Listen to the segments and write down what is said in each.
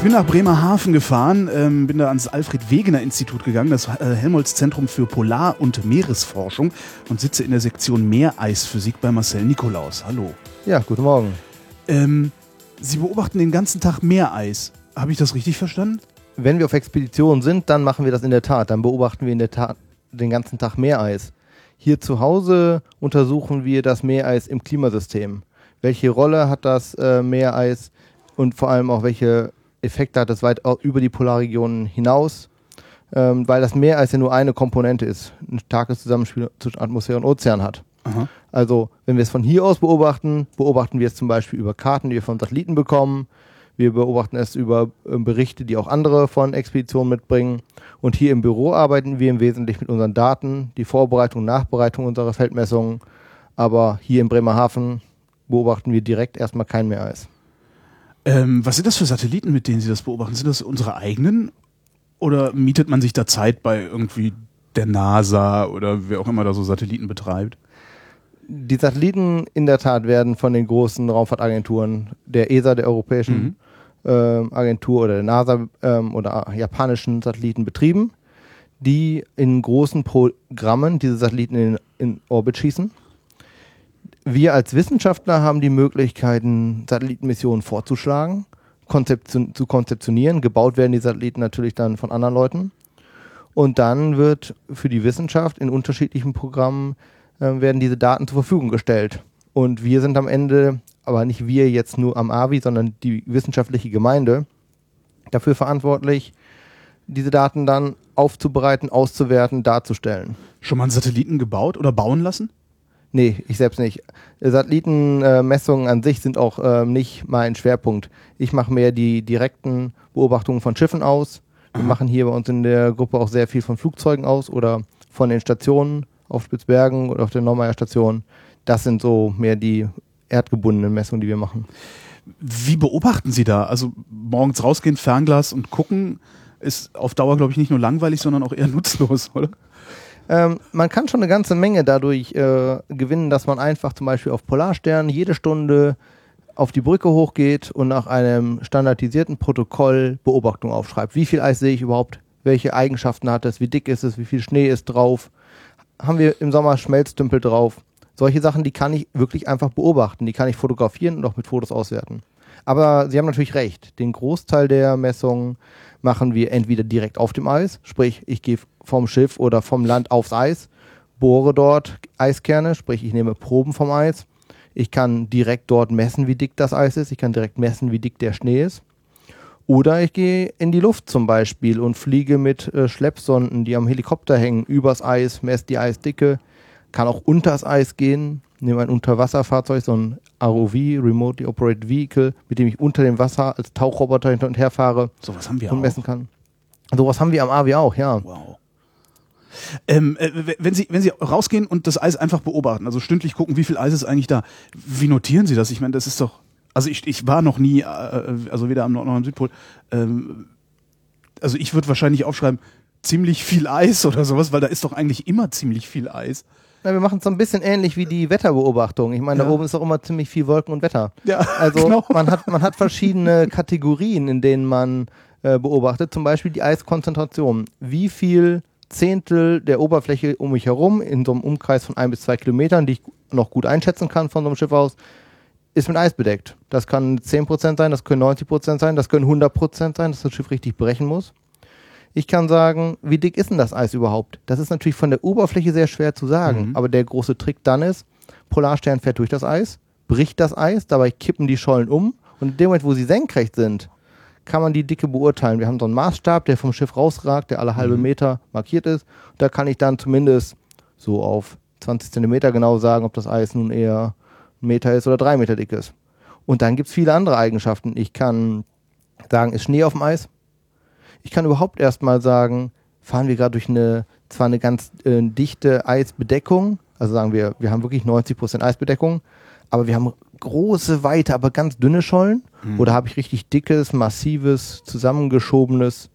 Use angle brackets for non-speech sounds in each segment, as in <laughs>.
Ich bin nach Bremerhaven gefahren, ähm, bin da ans Alfred Wegener Institut gegangen, das äh, Helmholtz Zentrum für Polar- und Meeresforschung und sitze in der Sektion Meereisphysik bei Marcel Nikolaus. Hallo. Ja, guten Morgen. Ähm, Sie beobachten den ganzen Tag Meereis. Habe ich das richtig verstanden? Wenn wir auf Expedition sind, dann machen wir das in der Tat. Dann beobachten wir in der Tat den ganzen Tag Meereis. Hier zu Hause untersuchen wir das Meereis im Klimasystem. Welche Rolle hat das äh, Meereis und vor allem auch welche Effekte hat es weit über die Polarregionen hinaus? Ähm, weil das Meereis ja nur eine Komponente ist, ein starkes Zusammenspiel zwischen Atmosphäre und Ozean hat. Aha. Also, wenn wir es von hier aus beobachten, beobachten wir es zum Beispiel über Karten, die wir von Satelliten bekommen. Wir beobachten es über äh, Berichte, die auch andere von Expeditionen mitbringen. Und hier im Büro arbeiten wir im Wesentlichen mit unseren Daten, die Vorbereitung, Nachbereitung unserer Feldmessungen. Aber hier in Bremerhaven beobachten wir direkt erstmal kein Meereis. Ähm, was sind das für Satelliten, mit denen Sie das beobachten? Sind das unsere eigenen? Oder mietet man sich da Zeit bei irgendwie der NASA oder wer auch immer da so Satelliten betreibt? Die Satelliten in der Tat werden von den großen Raumfahrtagenturen, der ESA, der Europäischen ähm, Agentur oder der NASA ähm, oder japanischen Satelliten betrieben, die in großen Programmen diese Satelliten in, in Orbit schießen. Wir als Wissenschaftler haben die Möglichkeiten, Satellitenmissionen vorzuschlagen, konzeption zu konzeptionieren. Gebaut werden die Satelliten natürlich dann von anderen Leuten. Und dann wird für die Wissenschaft in unterschiedlichen Programmen äh, werden diese Daten zur Verfügung gestellt. Und wir sind am Ende, aber nicht wir jetzt nur am AVI, sondern die wissenschaftliche Gemeinde, dafür verantwortlich, diese Daten dann aufzubereiten, auszuwerten, darzustellen. Schon mal einen Satelliten gebaut oder bauen lassen? Nee, ich selbst nicht. Satellitenmessungen an sich sind auch ähm, nicht mein Schwerpunkt. Ich mache mehr die direkten Beobachtungen von Schiffen aus. Wir Aha. machen hier bei uns in der Gruppe auch sehr viel von Flugzeugen aus oder von den Stationen auf Spitzbergen oder auf der Neumeier Station. Das sind so mehr die erdgebundenen Messungen, die wir machen. Wie beobachten Sie da? Also morgens rausgehen, Fernglas und gucken ist auf Dauer, glaube ich, nicht nur langweilig, sondern auch eher <laughs> nutzlos, oder? Ähm, man kann schon eine ganze Menge dadurch äh, gewinnen, dass man einfach zum Beispiel auf Polarstern jede Stunde auf die Brücke hochgeht und nach einem standardisierten Protokoll Beobachtung aufschreibt. Wie viel Eis sehe ich überhaupt? Welche Eigenschaften hat es? Wie dick ist es? Wie viel Schnee ist drauf? Haben wir im Sommer Schmelztümpel drauf? Solche Sachen, die kann ich wirklich einfach beobachten. Die kann ich fotografieren und auch mit Fotos auswerten. Aber Sie haben natürlich recht. Den Großteil der Messungen machen wir entweder direkt auf dem Eis, sprich ich gehe vom Schiff oder vom Land aufs Eis, bohre dort Eiskerne, sprich ich nehme Proben vom Eis. Ich kann direkt dort messen, wie dick das Eis ist. Ich kann direkt messen, wie dick der Schnee ist. Oder ich gehe in die Luft zum Beispiel und fliege mit äh, Schleppsonden, die am Helikopter hängen, übers Eis, messe die Eisdicke, kann auch unters Eis gehen, nehme ein Unterwasserfahrzeug, so ein ROV, Remotely Operated Vehicle, mit dem ich unter dem Wasser als Tauchroboter hin und her fahre Sowas haben wir und auch. messen kann. Sowas haben wir am AW auch, ja. Wow. Ähm, äh, wenn Sie, wenn Sie rausgehen und das Eis einfach beobachten, also stündlich gucken, wie viel Eis ist eigentlich da, wie notieren Sie das? Ich meine, das ist doch, also ich, ich war noch nie, äh, also weder am Nord- noch am Südpol, ähm, also ich würde wahrscheinlich aufschreiben, ziemlich viel Eis oder sowas, weil da ist doch eigentlich immer ziemlich viel Eis. Na, wir machen es so ein bisschen ähnlich wie die Wetterbeobachtung. Ich meine, Ja. da oben ist doch immer ziemlich viel Wolken und Wetter. Ja, <laughs> Also genau. man, hat, man hat verschiedene Kategorien, in denen man äh, beobachtet. Zum Beispiel die Eiskonzentration. Wie viel Zehntel der Oberfläche um mich herum in so einem Umkreis von ein bis zwei Kilometern, die ich noch gut einschätzen kann von so einem Schiff aus, ist mit Eis bedeckt. Das kann 10% sein, das können 90% sein, das können 100% sein, dass das Schiff richtig brechen muss. Ich kann sagen, wie dick ist denn das Eis überhaupt? Das ist natürlich von der Oberfläche sehr schwer zu sagen, Mhm. aber der große Trick dann ist, Polarstern fährt durch das Eis, bricht das Eis, dabei kippen die Schollen um und in dem Moment, wo sie senkrecht sind, kann man die Dicke beurteilen. Wir haben so einen Maßstab, der vom Schiff rausragt, der alle halbe Mhm. Meter markiert ist. Da kann ich dann zumindest so auf 20 Zentimeter genau sagen, ob das Eis nun eher ein Meter ist oder drei Meter dick ist. Und dann gibt es viele andere Eigenschaften. Ich kann sagen, ist Schnee auf dem Eis? Ich kann überhaupt erstmal sagen, fahren wir gerade durch eine, zwar eine ganz äh, dichte Eisbedeckung, Also sagen wir, wir haben wirklich 90% Eisbedeckung, aber wir haben große, weite, aber ganz dünne Schollen. Mhm. Oder habe ich richtig dickes, massives, zusammengeschobenes,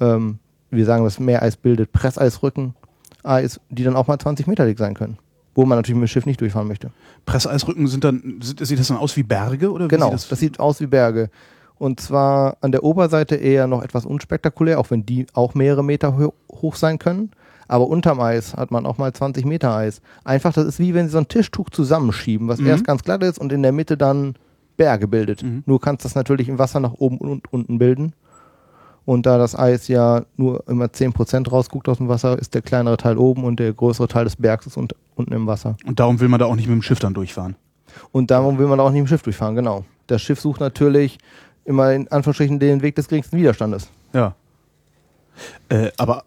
ähm, wir sagen, das Meereis bildet Presseisrücken, Eis, die dann auch mal 20 Meter dick sein können. Wo man natürlich mit dem Schiff nicht durchfahren möchte. Presseisrücken sind dann, sieht das dann aus wie Berge oder wie Genau, sieht das, das, sieht aus wie Berge. Und zwar an der Oberseite eher noch etwas unspektakulär, auch wenn die auch mehrere Meter ho hoch sein können. Aber unterm Eis hat man auch mal 20 Meter Eis. Einfach, das ist wie wenn sie so ein Tischtuch zusammenschieben, was Mhm. erst ganz glatt ist und in der Mitte dann Berge bildet. Mhm. Nur kannst das natürlich im Wasser nach oben und unten bilden. Und da das Eis ja nur immer 10% rausguckt aus dem Wasser, ist der kleinere Teil oben und der größere Teil des Bergs ist unt unten im Wasser. Und darum will man da auch nicht mit dem Schiff dann durchfahren. Und darum will man auch nicht im Schiff durchfahren, genau. Das Schiff sucht natürlich immer in Anführungsstrichen den Weg des geringsten Widerstandes. Ja. Äh, aber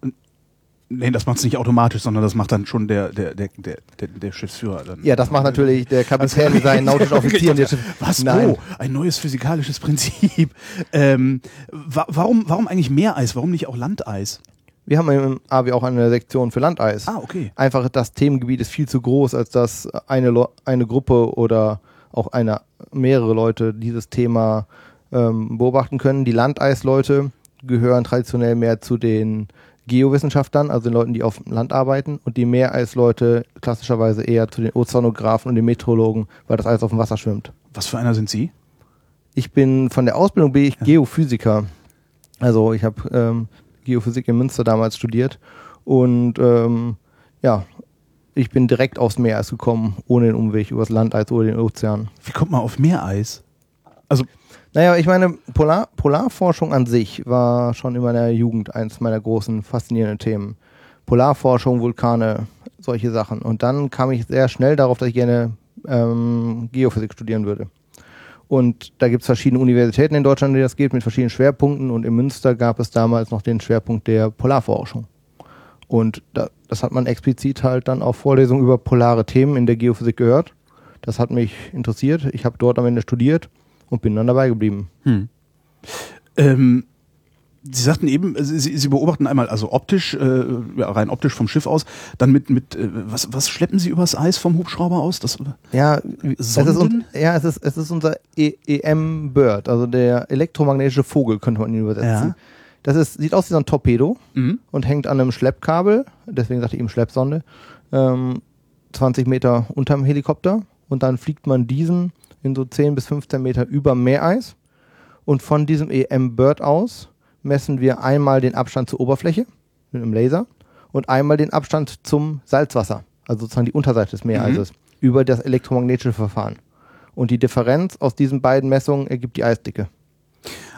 nee, das macht es nicht automatisch, sondern das macht dann schon der, der, der, der, der, Schiffsführer dann. Ja, das macht natürlich der Kapitän, sein <laughs> nautischer Offizier und der Schiff. Was? Nein. Oh, ein neues physikalisches Prinzip. <laughs> Ähm, wa warum, warum eigentlich Meereis? Warum nicht auch Landeis? Wir haben im AW auch eine Sektion für Landeis. Ah, okay. Einfach das Themengebiet ist viel zu groß, als dass eine, Lo- eine Gruppe oder auch eine, mehrere Leute dieses Thema ähm, beobachten können. Die Landeisleute gehören traditionell mehr zu den Geowissenschaftlern, also den Leuten, die auf dem Land arbeiten, und die Meereisleute klassischerweise eher zu den Ozeanographen und den Meteorologen, weil das Eis auf dem Wasser schwimmt. Was für einer sind Sie? Ich bin von der Ausbildung bin ich Geophysiker. Also ich habe ähm, Geophysik in Münster damals studiert und ähm, ja, ich bin direkt aufs Meereis gekommen, ohne den Umweg übers Landeis oder den Ozean. Wie kommt man auf Meereis? Also, Naja, ich meine, Polar, Polarforschung an sich war schon in meiner Jugend eins meiner großen faszinierenden Themen. Polarforschung, Vulkane, solche Sachen. Und dann kam ich sehr schnell darauf, dass ich gerne ähm, Geophysik studieren würde. Und da gibt es verschiedene Universitäten in Deutschland, die das geht, mit verschiedenen Schwerpunkten. Und in Münster gab es damals noch den Schwerpunkt der Polarforschung. Und da, das hat man explizit halt dann auf Vorlesungen über polare Themen in der Geophysik gehört. Das hat mich interessiert. Ich habe dort am Ende studiert und bin dann dabei geblieben. hm. ähm, Sie sagten eben, Sie, Sie Sie beobachten einmal also optisch, äh, ja, rein optisch vom Schiff aus, dann mit, mit äh, was, was schleppen Sie übers Eis vom Hubschrauber aus? Das, Ja, es ist, ja es, ist, es ist unser E- EM-Bird, also der elektromagnetische Vogel, könnte man ihn übersetzen. Ja. Das ist, sieht aus wie so ein Torpedo mhm. und hängt an einem Schleppkabel, deswegen sagte ich eben Schleppsonde, ähm, 20 Meter unterm Helikopter und dann fliegt man diesen in so 10 bis 15 Meter über Meereis und von diesem EM-Bird aus messen wir einmal den Abstand zur Oberfläche mit einem Laser und einmal den Abstand zum Salzwasser, also sozusagen die Unterseite des Meereises, über das elektromagnetische Verfahren. Und die Differenz aus diesen beiden Messungen ergibt die Eisdicke.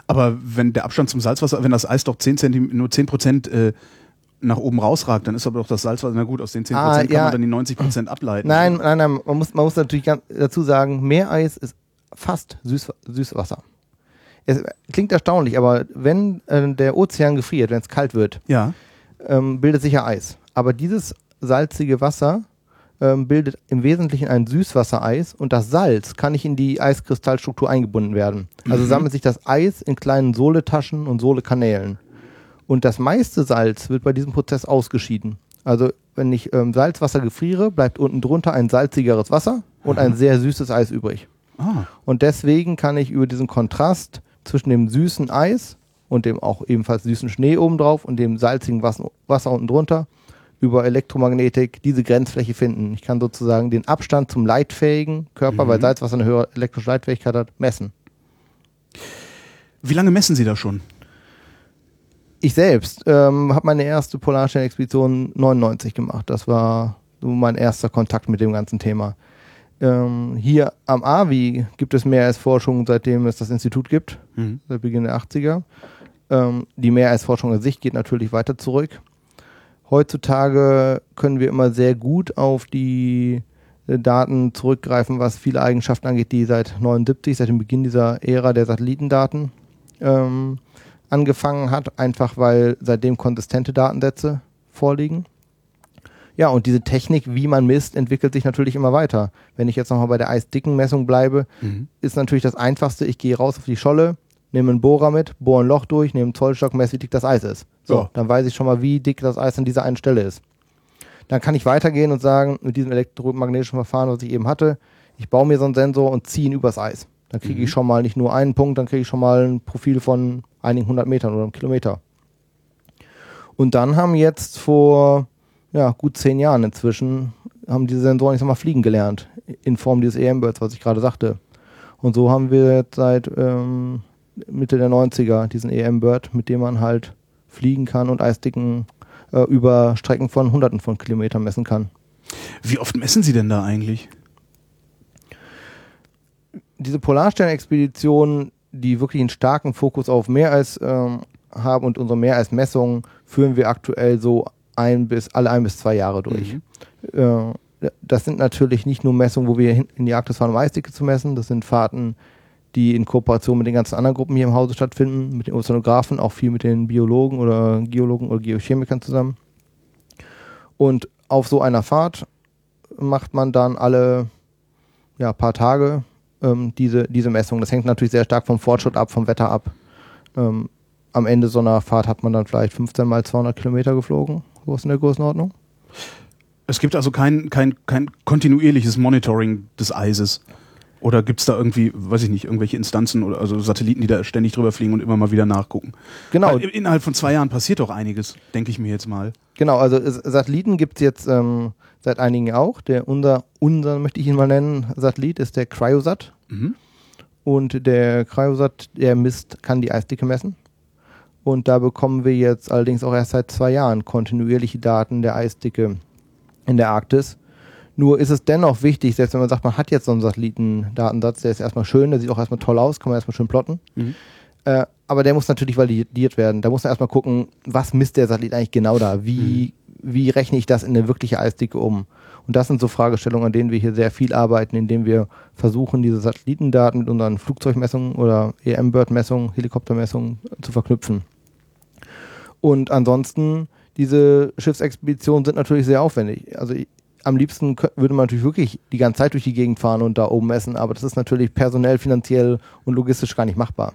Aber wenn der Abstand zum Salzwasser, wenn das Eis doch 10 Zentimeter, nur 10 Prozent äh, nach oben rausragt, dann ist aber doch das Salzwasser, na gut, aus den 10 Prozent Ah, kann ja. man dann die 90 Prozent ableiten. Nein, nein, nein, man muss, man muss natürlich ganz dazu sagen, Meereis ist fast Süß, Süßwasser. Es klingt erstaunlich, aber wenn äh, der Ozean gefriert, wenn es kalt wird, Ja. ähm, bildet sich ja Eis. Aber dieses salzige Wasser ähm, bildet im Wesentlichen ein Süßwassereis und das Salz kann nicht in die Eiskristallstruktur eingebunden werden. Also Mhm. sammelt sich das Eis in kleinen Sohletaschen und Sohlekanälen. Und das meiste Salz wird bei diesem Prozess ausgeschieden. Also wenn ich ähm, Salzwasser gefriere, bleibt unten drunter ein salzigeres Wasser und ein sehr süßes Eis übrig. Ah. Und deswegen kann ich über diesen Kontrast zwischen dem süßen Eis und dem auch ebenfalls süßen Schnee obendrauf und dem salzigen Wasser, Wasser unten drunter über Elektromagnetik diese Grenzfläche finden. Ich kann sozusagen den Abstand zum leitfähigen Körper, Mhm. weil Salzwasser eine höhere elektrische Leitfähigkeit hat, messen. Wie lange messen Sie da schon? Ich selbst ähm, habe meine erste Polarsternexpedition 99 gemacht. Das war so mein erster Kontakt mit dem ganzen Thema. Ähm, hier am AVI gibt es Meereisforschung, seitdem es das Institut gibt. Mhm. seit Beginn der 80er. Ähm, die Meereisforschung an sich geht natürlich weiter zurück. Heutzutage können wir immer sehr gut auf die äh, Daten zurückgreifen, was viele Eigenschaften angeht, die seit 79, seit dem Beginn dieser Ära der Satellitendaten ähm, angefangen hat, einfach weil seitdem konsistente Datensätze vorliegen. Ja, und diese Technik, wie man misst, entwickelt sich natürlich immer weiter. Wenn ich jetzt nochmal bei der Eisdickenmessung bleibe, Mhm. ist natürlich das Einfachste, ich gehe raus auf die Scholle, nehme einen Bohrer mit, bohre ein Loch durch, nehme einen Zollstock, messe, wie dick das Eis ist. So, Ja. dann weiß ich schon mal, wie dick das Eis an dieser einen Stelle ist. Dann kann ich weitergehen und sagen, mit diesem elektromagnetischen Verfahren, was ich eben hatte, ich baue mir so einen Sensor und ziehe ihn übers Eis. Dann kriege Mhm. ich schon mal nicht nur einen Punkt, dann kriege ich schon mal ein Profil von einigen hundert Metern oder einem Kilometer. Und dann haben jetzt vor ja, gut zehn Jahren inzwischen, haben diese Sensoren, ich sag mal, fliegen gelernt. In Form dieses EM-Birds, was ich gerade sagte. Und so haben wir jetzt seit ähm, Mitte der 90er diesen EM-Bird, mit dem man halt fliegen kann und Eisdicken äh, über Strecken von Hunderten von Kilometern messen kann. Wie oft messen Sie denn da eigentlich? Diese Polarstern-Expeditionen, die wirklich einen starken Fokus auf Meereis ähm, haben und unsere Meereismessungen führen wir aktuell so ein bis alle ein bis zwei Jahre durch. Mhm. Äh, das sind natürlich nicht nur Messungen, wo wir in die Arktis fahren, um Eisdicke zu messen. Das sind Fahrten, die in Kooperation mit den ganzen anderen Gruppen hier im Hause stattfinden, mit den Ozeanographen, auch viel mit den Biologen oder Geologen oder Geochemikern zusammen. Und auf so einer Fahrt macht man dann alle ja, paar Tage ähm, diese, diese Messung. Das hängt natürlich sehr stark vom Fortschritt ab, vom Wetter ab. Ähm, am Ende so einer Fahrt hat man dann vielleicht 15 mal 200 Kilometer geflogen. So ist in der Größenordnung. Es gibt also kein, kein, kein kontinuierliches Monitoring des Eises. Oder gibt es da irgendwie, weiß ich nicht, irgendwelche Instanzen oder also Satelliten, die da ständig drüber fliegen und immer mal wieder nachgucken? Genau, Weil innerhalb von zwei Jahren passiert doch einiges, denke ich mir jetzt mal. genau. Also Satelliten gibt es jetzt ähm, seit einigen auch. Der unser, unser möchte ich ihn mal nennen, Satellit ist der Cryosat. Mhm. Und der Cryosat, der misst, kann die Eisdicke messen. Und da bekommen wir jetzt allerdings auch erst seit zwei Jahren kontinuierliche Daten der Eisdicke in der Arktis. Nur ist es dennoch wichtig, selbst wenn man sagt, man hat jetzt so einen Satellitendatensatz, der ist erstmal schön, der sieht auch erstmal toll aus, kann man erstmal schön plotten. Mhm. Äh, aber der muss natürlich validiert werden. Da muss man erstmal gucken, was misst der Satellit eigentlich genau da? Wie, wie rechne ich das in eine wirkliche Eisdicke um? Und das sind so Fragestellungen, an denen wir hier sehr viel arbeiten, indem wir versuchen, diese Satellitendaten mit unseren Flugzeugmessungen oder EM-Bird-Messungen, Helikoptermessungen zu verknüpfen. Und ansonsten, diese Schiffsexpeditionen sind natürlich sehr aufwendig. Also am liebsten würde man natürlich wirklich die ganze Zeit durch die Gegend fahren und da oben messen, aber das ist natürlich personell, finanziell und logistisch gar nicht machbar.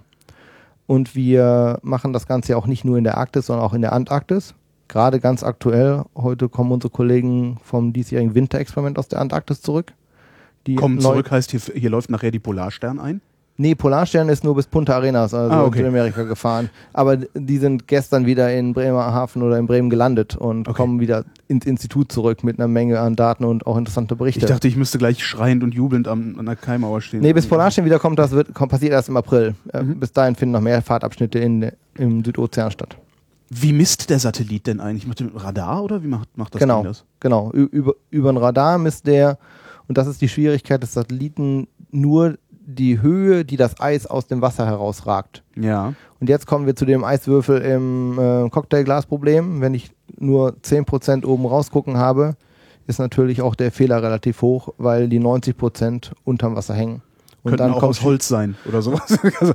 Und wir machen das Ganze auch nicht nur in der Arktis, sondern auch in der Antarktis. Gerade ganz aktuell, heute kommen unsere Kollegen vom diesjährigen Winterexperiment aus der Antarktis zurück. Die Kommen zurück heißt, hier, hier läuft nachher die Polarstern ein. Nee, Polarstern ist nur bis Punta Arenas, also Ah, in okay. Südamerika gefahren. Aber die sind gestern wieder in Bremerhaven oder in Bremen gelandet und Okay. kommen wieder ins Institut zurück mit einer Menge an Daten und auch interessante Berichte. Ich dachte, ich müsste gleich schreiend und jubelnd am, an der Kaimauer stehen. nee, bis Polarstern wiederkommt, das wird, kommt, passiert erst im April. Äh, Mhm. Bis dahin finden noch mehr Fahrtabschnitte in, im Südozean statt. Wie misst der Satellit denn eigentlich? Macht der mit Radar oder wie macht, macht das genau, Ding das? genau. Über, über ein Radar misst der, und das ist die Schwierigkeit des Satelliten, nur die Höhe, die das Eis aus dem Wasser herausragt. Ja. Und jetzt kommen wir zu dem Eiswürfel im äh, Cocktailglasproblem. Wenn ich nur 10% oben rausgucken habe, ist natürlich auch der Fehler relativ hoch, weil die 90% unterm Wasser hängen. Und Könnten dann auch aus Holz sein oder sowas. <laughs> also,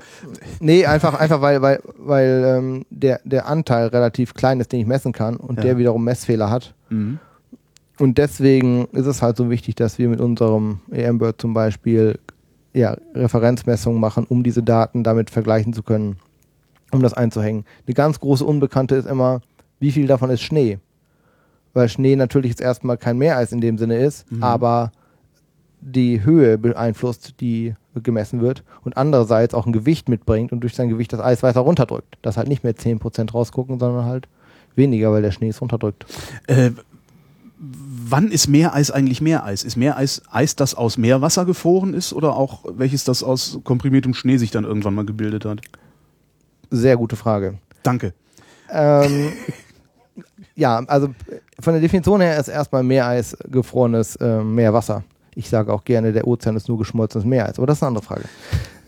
Nee, einfach, einfach weil, weil, weil ähm, der, der Anteil relativ klein ist, den ich messen kann und Ja. der wiederum Messfehler hat. mhm. Und deswegen ist es halt so wichtig, dass wir mit unserem EM-Bird zum Beispiel ja, Referenzmessungen machen, um diese Daten damit vergleichen zu können, um das einzuhängen. Eine ganz große Unbekannte ist immer, wie viel davon ist Schnee? Weil Schnee natürlich jetzt erstmal kein Meereis in dem Sinne ist, Mhm. aber die Höhe beeinflusst, die gemessen wird und andererseits auch ein Gewicht mitbringt und durch sein Gewicht das Eis weiter runterdrückt. Dass halt nicht mehr 10% rausgucken, sondern halt weniger, weil der Schnee es runterdrückt. äh, wann ist Meereis eigentlich Meereis? Ist Meereis Eis, das aus Meerwasser gefroren ist oder auch welches, das aus komprimiertem Schnee sich dann irgendwann mal gebildet hat? Sehr gute Frage. Danke. Ähm, <laughs> ja, also von der Definition her ist erstmal Meereis gefrorenes äh, Meerwasser. Ich sage auch gerne, der Ozean ist nur geschmolzenes Meereis, aber das ist eine andere Frage.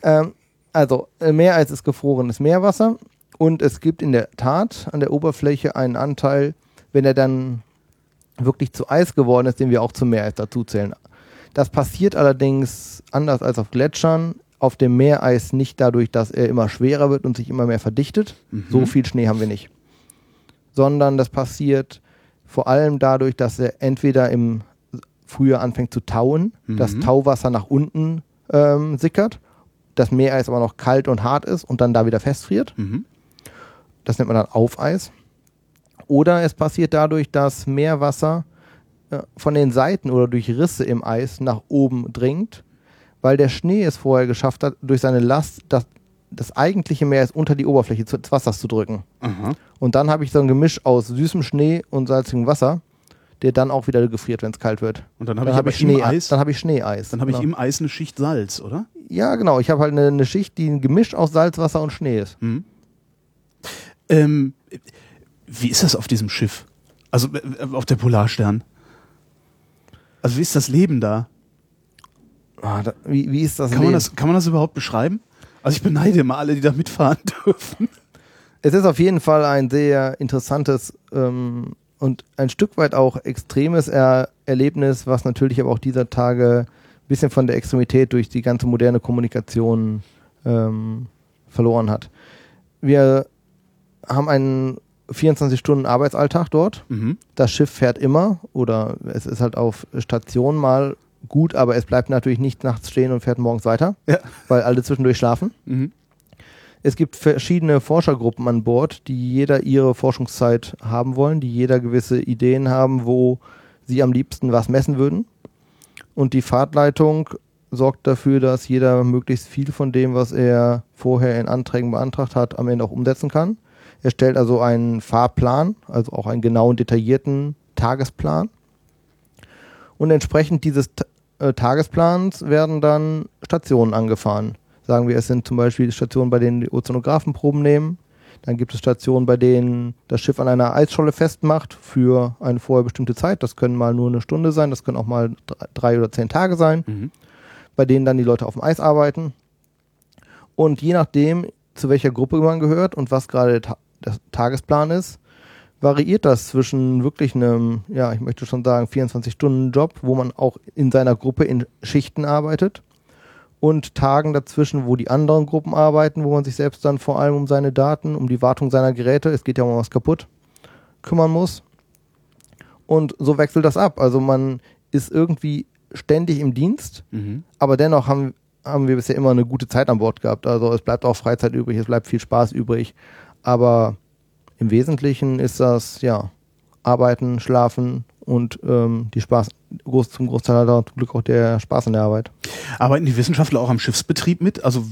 Ähm, also, äh, Meereis ist gefrorenes Meerwasser und es gibt in der Tat an der Oberfläche einen Anteil, wenn er dann wirklich zu Eis geworden ist, den wir auch zum Meereis dazuzählen. Das passiert allerdings anders als auf Gletschern. Auf dem Meereis nicht dadurch, dass er immer schwerer wird und sich immer mehr verdichtet. Mhm. So viel Schnee haben wir nicht. Sondern das passiert vor allem dadurch, dass er entweder im Frühjahr anfängt zu tauen, Mhm. das Tauwasser nach unten ähm, sickert, das Meereis aber noch kalt und hart ist und dann da wieder festfriert. Mhm. Das nennt man dann Aufeis. Oder es passiert dadurch, dass Meerwasser äh, von den Seiten oder durch Risse im Eis nach oben dringt, weil der Schnee es vorher geschafft hat, durch seine Last das, das eigentliche Meer ist unter die Oberfläche des Wassers zu drücken. Aha. Und dann habe ich so ein Gemisch aus süßem Schnee und salzigem Wasser, der dann auch wieder gefriert, wenn es kalt wird. Und dann habe ich aber ich, Schnee, Eis, dann habe ich Schneeeis. dann habe ich Genau. im Eis eine Schicht Salz, oder? Ja, genau. Ich habe halt eine, eine Schicht, die ein Gemisch aus Salzwasser und Schnee ist. Hm. Ähm, wie ist das auf diesem Schiff? Also äh, auf der Polarstern? Also wie ist das Leben da? Ah, da, wie, wie ist das? Kann man Leben? das, kann man das überhaupt beschreiben? Also ich beneide immer alle, die da mitfahren <laughs> dürfen. Es ist auf jeden Fall ein sehr interessantes ähm, und ein Stück weit auch extremes er Erlebnis, was natürlich aber auch dieser Tage ein bisschen von der Extremität durch die ganze moderne Kommunikation ähm, verloren hat. Wir haben einen 24-Stunden-Arbeitsalltag dort. Mhm. Das Schiff fährt immer oder es ist halt auf Station mal gut, aber es bleibt natürlich nicht nachts stehen und fährt morgens weiter, Ja. weil alle zwischendurch schlafen. Mhm. Es gibt verschiedene Forschergruppen an Bord, die jeder ihre Forschungszeit haben wollen, die jeder gewisse Ideen haben, wo sie am liebsten was messen würden. Und die Fahrtleitung sorgt dafür, dass jeder möglichst viel von dem, was er vorher in Anträgen beantragt hat, am Ende auch umsetzen kann. Er stellt also einen Fahrplan, also auch einen genauen, detaillierten Tagesplan. Und entsprechend dieses Ta- äh, Tagesplans werden dann Stationen angefahren. Sagen wir, es sind zum Beispiel Stationen, bei denen die Ozeanographen Proben nehmen. Dann gibt es Stationen, bei denen das Schiff an einer Eisscholle festmacht für eine vorher bestimmte Zeit. Das können mal nur eine Stunde sein, das können auch mal dr- drei oder zehn Tage sein, Mhm. bei denen dann die Leute auf dem Eis arbeiten. Und je nachdem, zu welcher Gruppe man gehört und was gerade der, Ta der Tagesplan ist, variiert das zwischen wirklich einem, ja, ich möchte schon sagen, 24-Stunden-Job, wo man auch in seiner Gruppe in Schichten arbeitet und Tagen dazwischen, wo die anderen Gruppen arbeiten, wo man sich selbst dann vor allem um seine Daten, um die Wartung seiner Geräte, es geht ja um was kaputt, kümmern muss. Und so wechselt das ab. Also man ist irgendwie ständig im Dienst, Mhm. aber dennoch haben, haben wir bisher immer eine gute Zeit an Bord gehabt. Also es bleibt auch Freizeit übrig, es bleibt viel Spaß übrig. Aber im Wesentlichen ist das, ja, arbeiten, schlafen und ähm, die Spaß, groß, zum Großteil halt auch zum Glück auch der Spaß in der Arbeit. Arbeiten die Wissenschaftler auch am Schiffsbetrieb mit? Also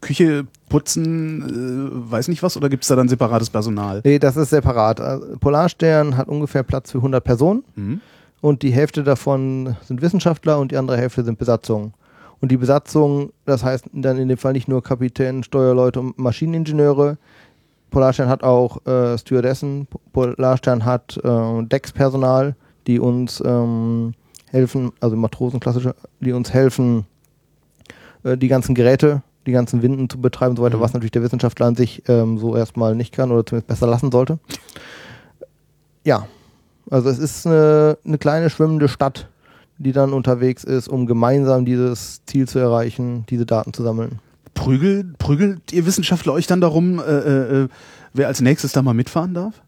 Küche, Putzen, äh, weiß nicht was? Oder gibt es da dann separates Personal? Nee, das ist separat. Also Polarstern hat ungefähr Platz für 100 Personen Mhm. und die Hälfte davon sind Wissenschaftler und die andere Hälfte sind Besatzungen. Und die Besatzung, das heißt dann in dem Fall nicht nur Kapitän, Steuerleute und Maschineningenieure. Polarstern hat auch äh, Stewardessen, Polarstern hat äh, Deckspersonal, die uns ähm, helfen, also Matrosen klassische, die uns helfen, äh, die ganzen Geräte, die ganzen Winden zu betreiben und so weiter, Mhm. was natürlich der Wissenschaftler an sich ähm, so erstmal nicht kann oder zumindest besser lassen sollte. Ja, also es ist eine, eine kleine schwimmende Stadt, die dann unterwegs ist, um gemeinsam dieses Ziel zu erreichen, diese Daten zu sammeln. Prügelt, prügelt ihr Wissenschaftler euch dann darum, äh, äh, äh, wer als nächstes da mal mitfahren darf?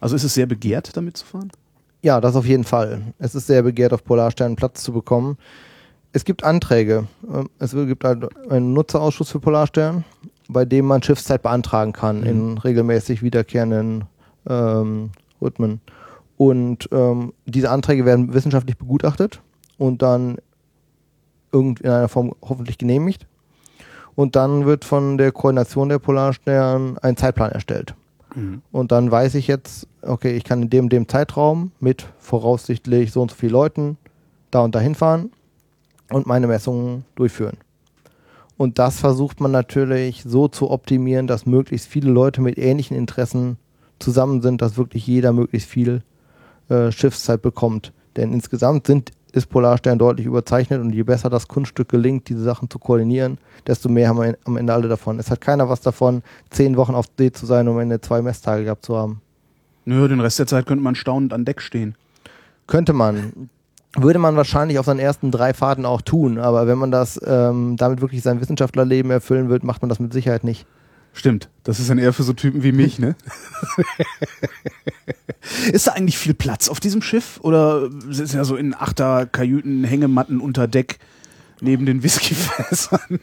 Also ist es sehr begehrt, da mitzufahren? Ja, das auf jeden Fall. Es ist sehr begehrt, auf Polarstern Platz zu bekommen. Es gibt Anträge. Ähm, Es gibt halt einen Nutzerausschuss für Polarstern, bei dem man Schiffszeit beantragen kann Mhm. in regelmäßig wiederkehrenden ähm, Rhythmen. Und ähm, diese Anträge werden wissenschaftlich begutachtet und dann irgend in einer Form hoffentlich genehmigt. Und dann wird von der Koordination der Polarstern ein Zeitplan erstellt. Mhm. Und dann weiß ich jetzt, okay, ich kann in dem, dem Zeitraum mit voraussichtlich so und so vielen Leuten da und dahin fahren und meine Messungen durchführen. Und das versucht man natürlich so zu optimieren, dass möglichst viele Leute mit ähnlichen Interessen zusammen sind, dass wirklich jeder möglichst viel äh, Schiffszeit bekommt. Denn insgesamt sind, ist Polarstern deutlich überzeichnet und je besser das Kunststück gelingt, diese Sachen zu koordinieren, desto mehr haben wir am Ende alle davon. Es hat keiner was davon, zehn Wochen auf See zu sein, um am Ende zwei Messtage gehabt zu haben. Nö, den Rest der Zeit könnte man staunend an Deck stehen. Könnte man. Würde man wahrscheinlich auf seinen ersten drei Fahrten auch tun, aber wenn man das ähm, damit wirklich sein Wissenschaftlerleben erfüllen will, macht man das mit Sicherheit nicht. Stimmt, das ist dann eher für so Typen wie mich, ne? <laughs> ist da eigentlich viel Platz auf diesem Schiff? Oder sind ja so in Achter Kajüten, Hängematten unter Deck neben den Whiskyfässern?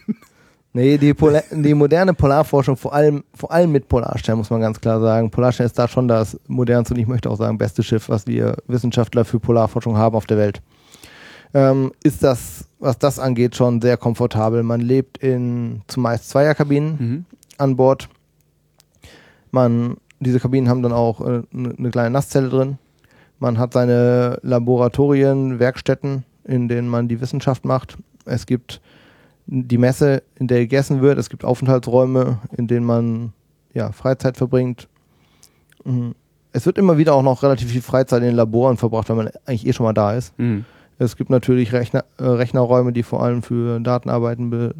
Nee, die, Polar, die moderne Polarforschung, vor allem, vor allem mit Polarstern, muss man ganz klar sagen. Polarstern ist da schon das modernste und ich möchte auch sagen, beste Schiff, was wir Wissenschaftler für Polarforschung haben auf der Welt. Ähm, ist das, was das angeht, schon sehr komfortabel. Man lebt in zumeist Zweierkabinen Mhm. An Bord. Man, diese Kabinen haben dann auch äh, eine ne kleine Nasszelle drin. Man hat seine Laboratorien, Werkstätten, in denen man die Wissenschaft macht. Es gibt die Messe, in der gegessen wird. Es gibt Aufenthaltsräume, in denen man ja, Freizeit verbringt. Mhm. Es wird immer wieder auch noch relativ viel Freizeit in den Laboren verbracht, weil man eigentlich eh schon mal da ist. Mhm. Es gibt natürlich Rechner, äh, Rechnerräume, die vor allem für Datenarbeiten äh,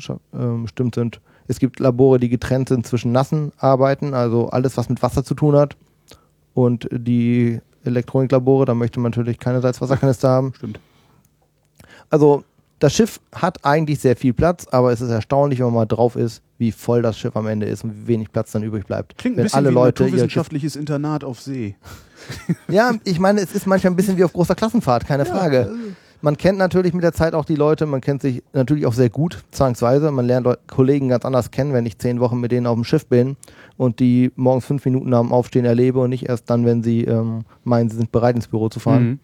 bestimmt sind. Es gibt Labore, die getrennt sind zwischen nassen Arbeiten, also alles, was mit Wasser zu tun hat. Und die Elektroniklabore, da möchte man natürlich keine Salzwasserkanister haben. Stimmt. Also das Schiff hat eigentlich sehr viel Platz, aber es ist erstaunlich, wenn man mal drauf ist, wie voll das Schiff am Ende ist und wie wenig Platz dann übrig bleibt. Klingt ein wenn bisschen alle wie ein Leute ihre naturwissenschaftliches Internat auf See. Ja, ich meine, es ist manchmal ein bisschen wie auf großer Klassenfahrt, keine Frage. Man kennt natürlich mit der Zeit auch die Leute, man kennt sich natürlich auch sehr gut, zwangsweise. Man lernt Kollegen ganz anders kennen, wenn ich zehn Wochen mit denen auf dem Schiff bin und die morgens fünf Minuten nach dem Aufstehen erlebe und nicht erst dann, wenn sie ähm, meinen, sie sind bereit ins Büro zu fahren.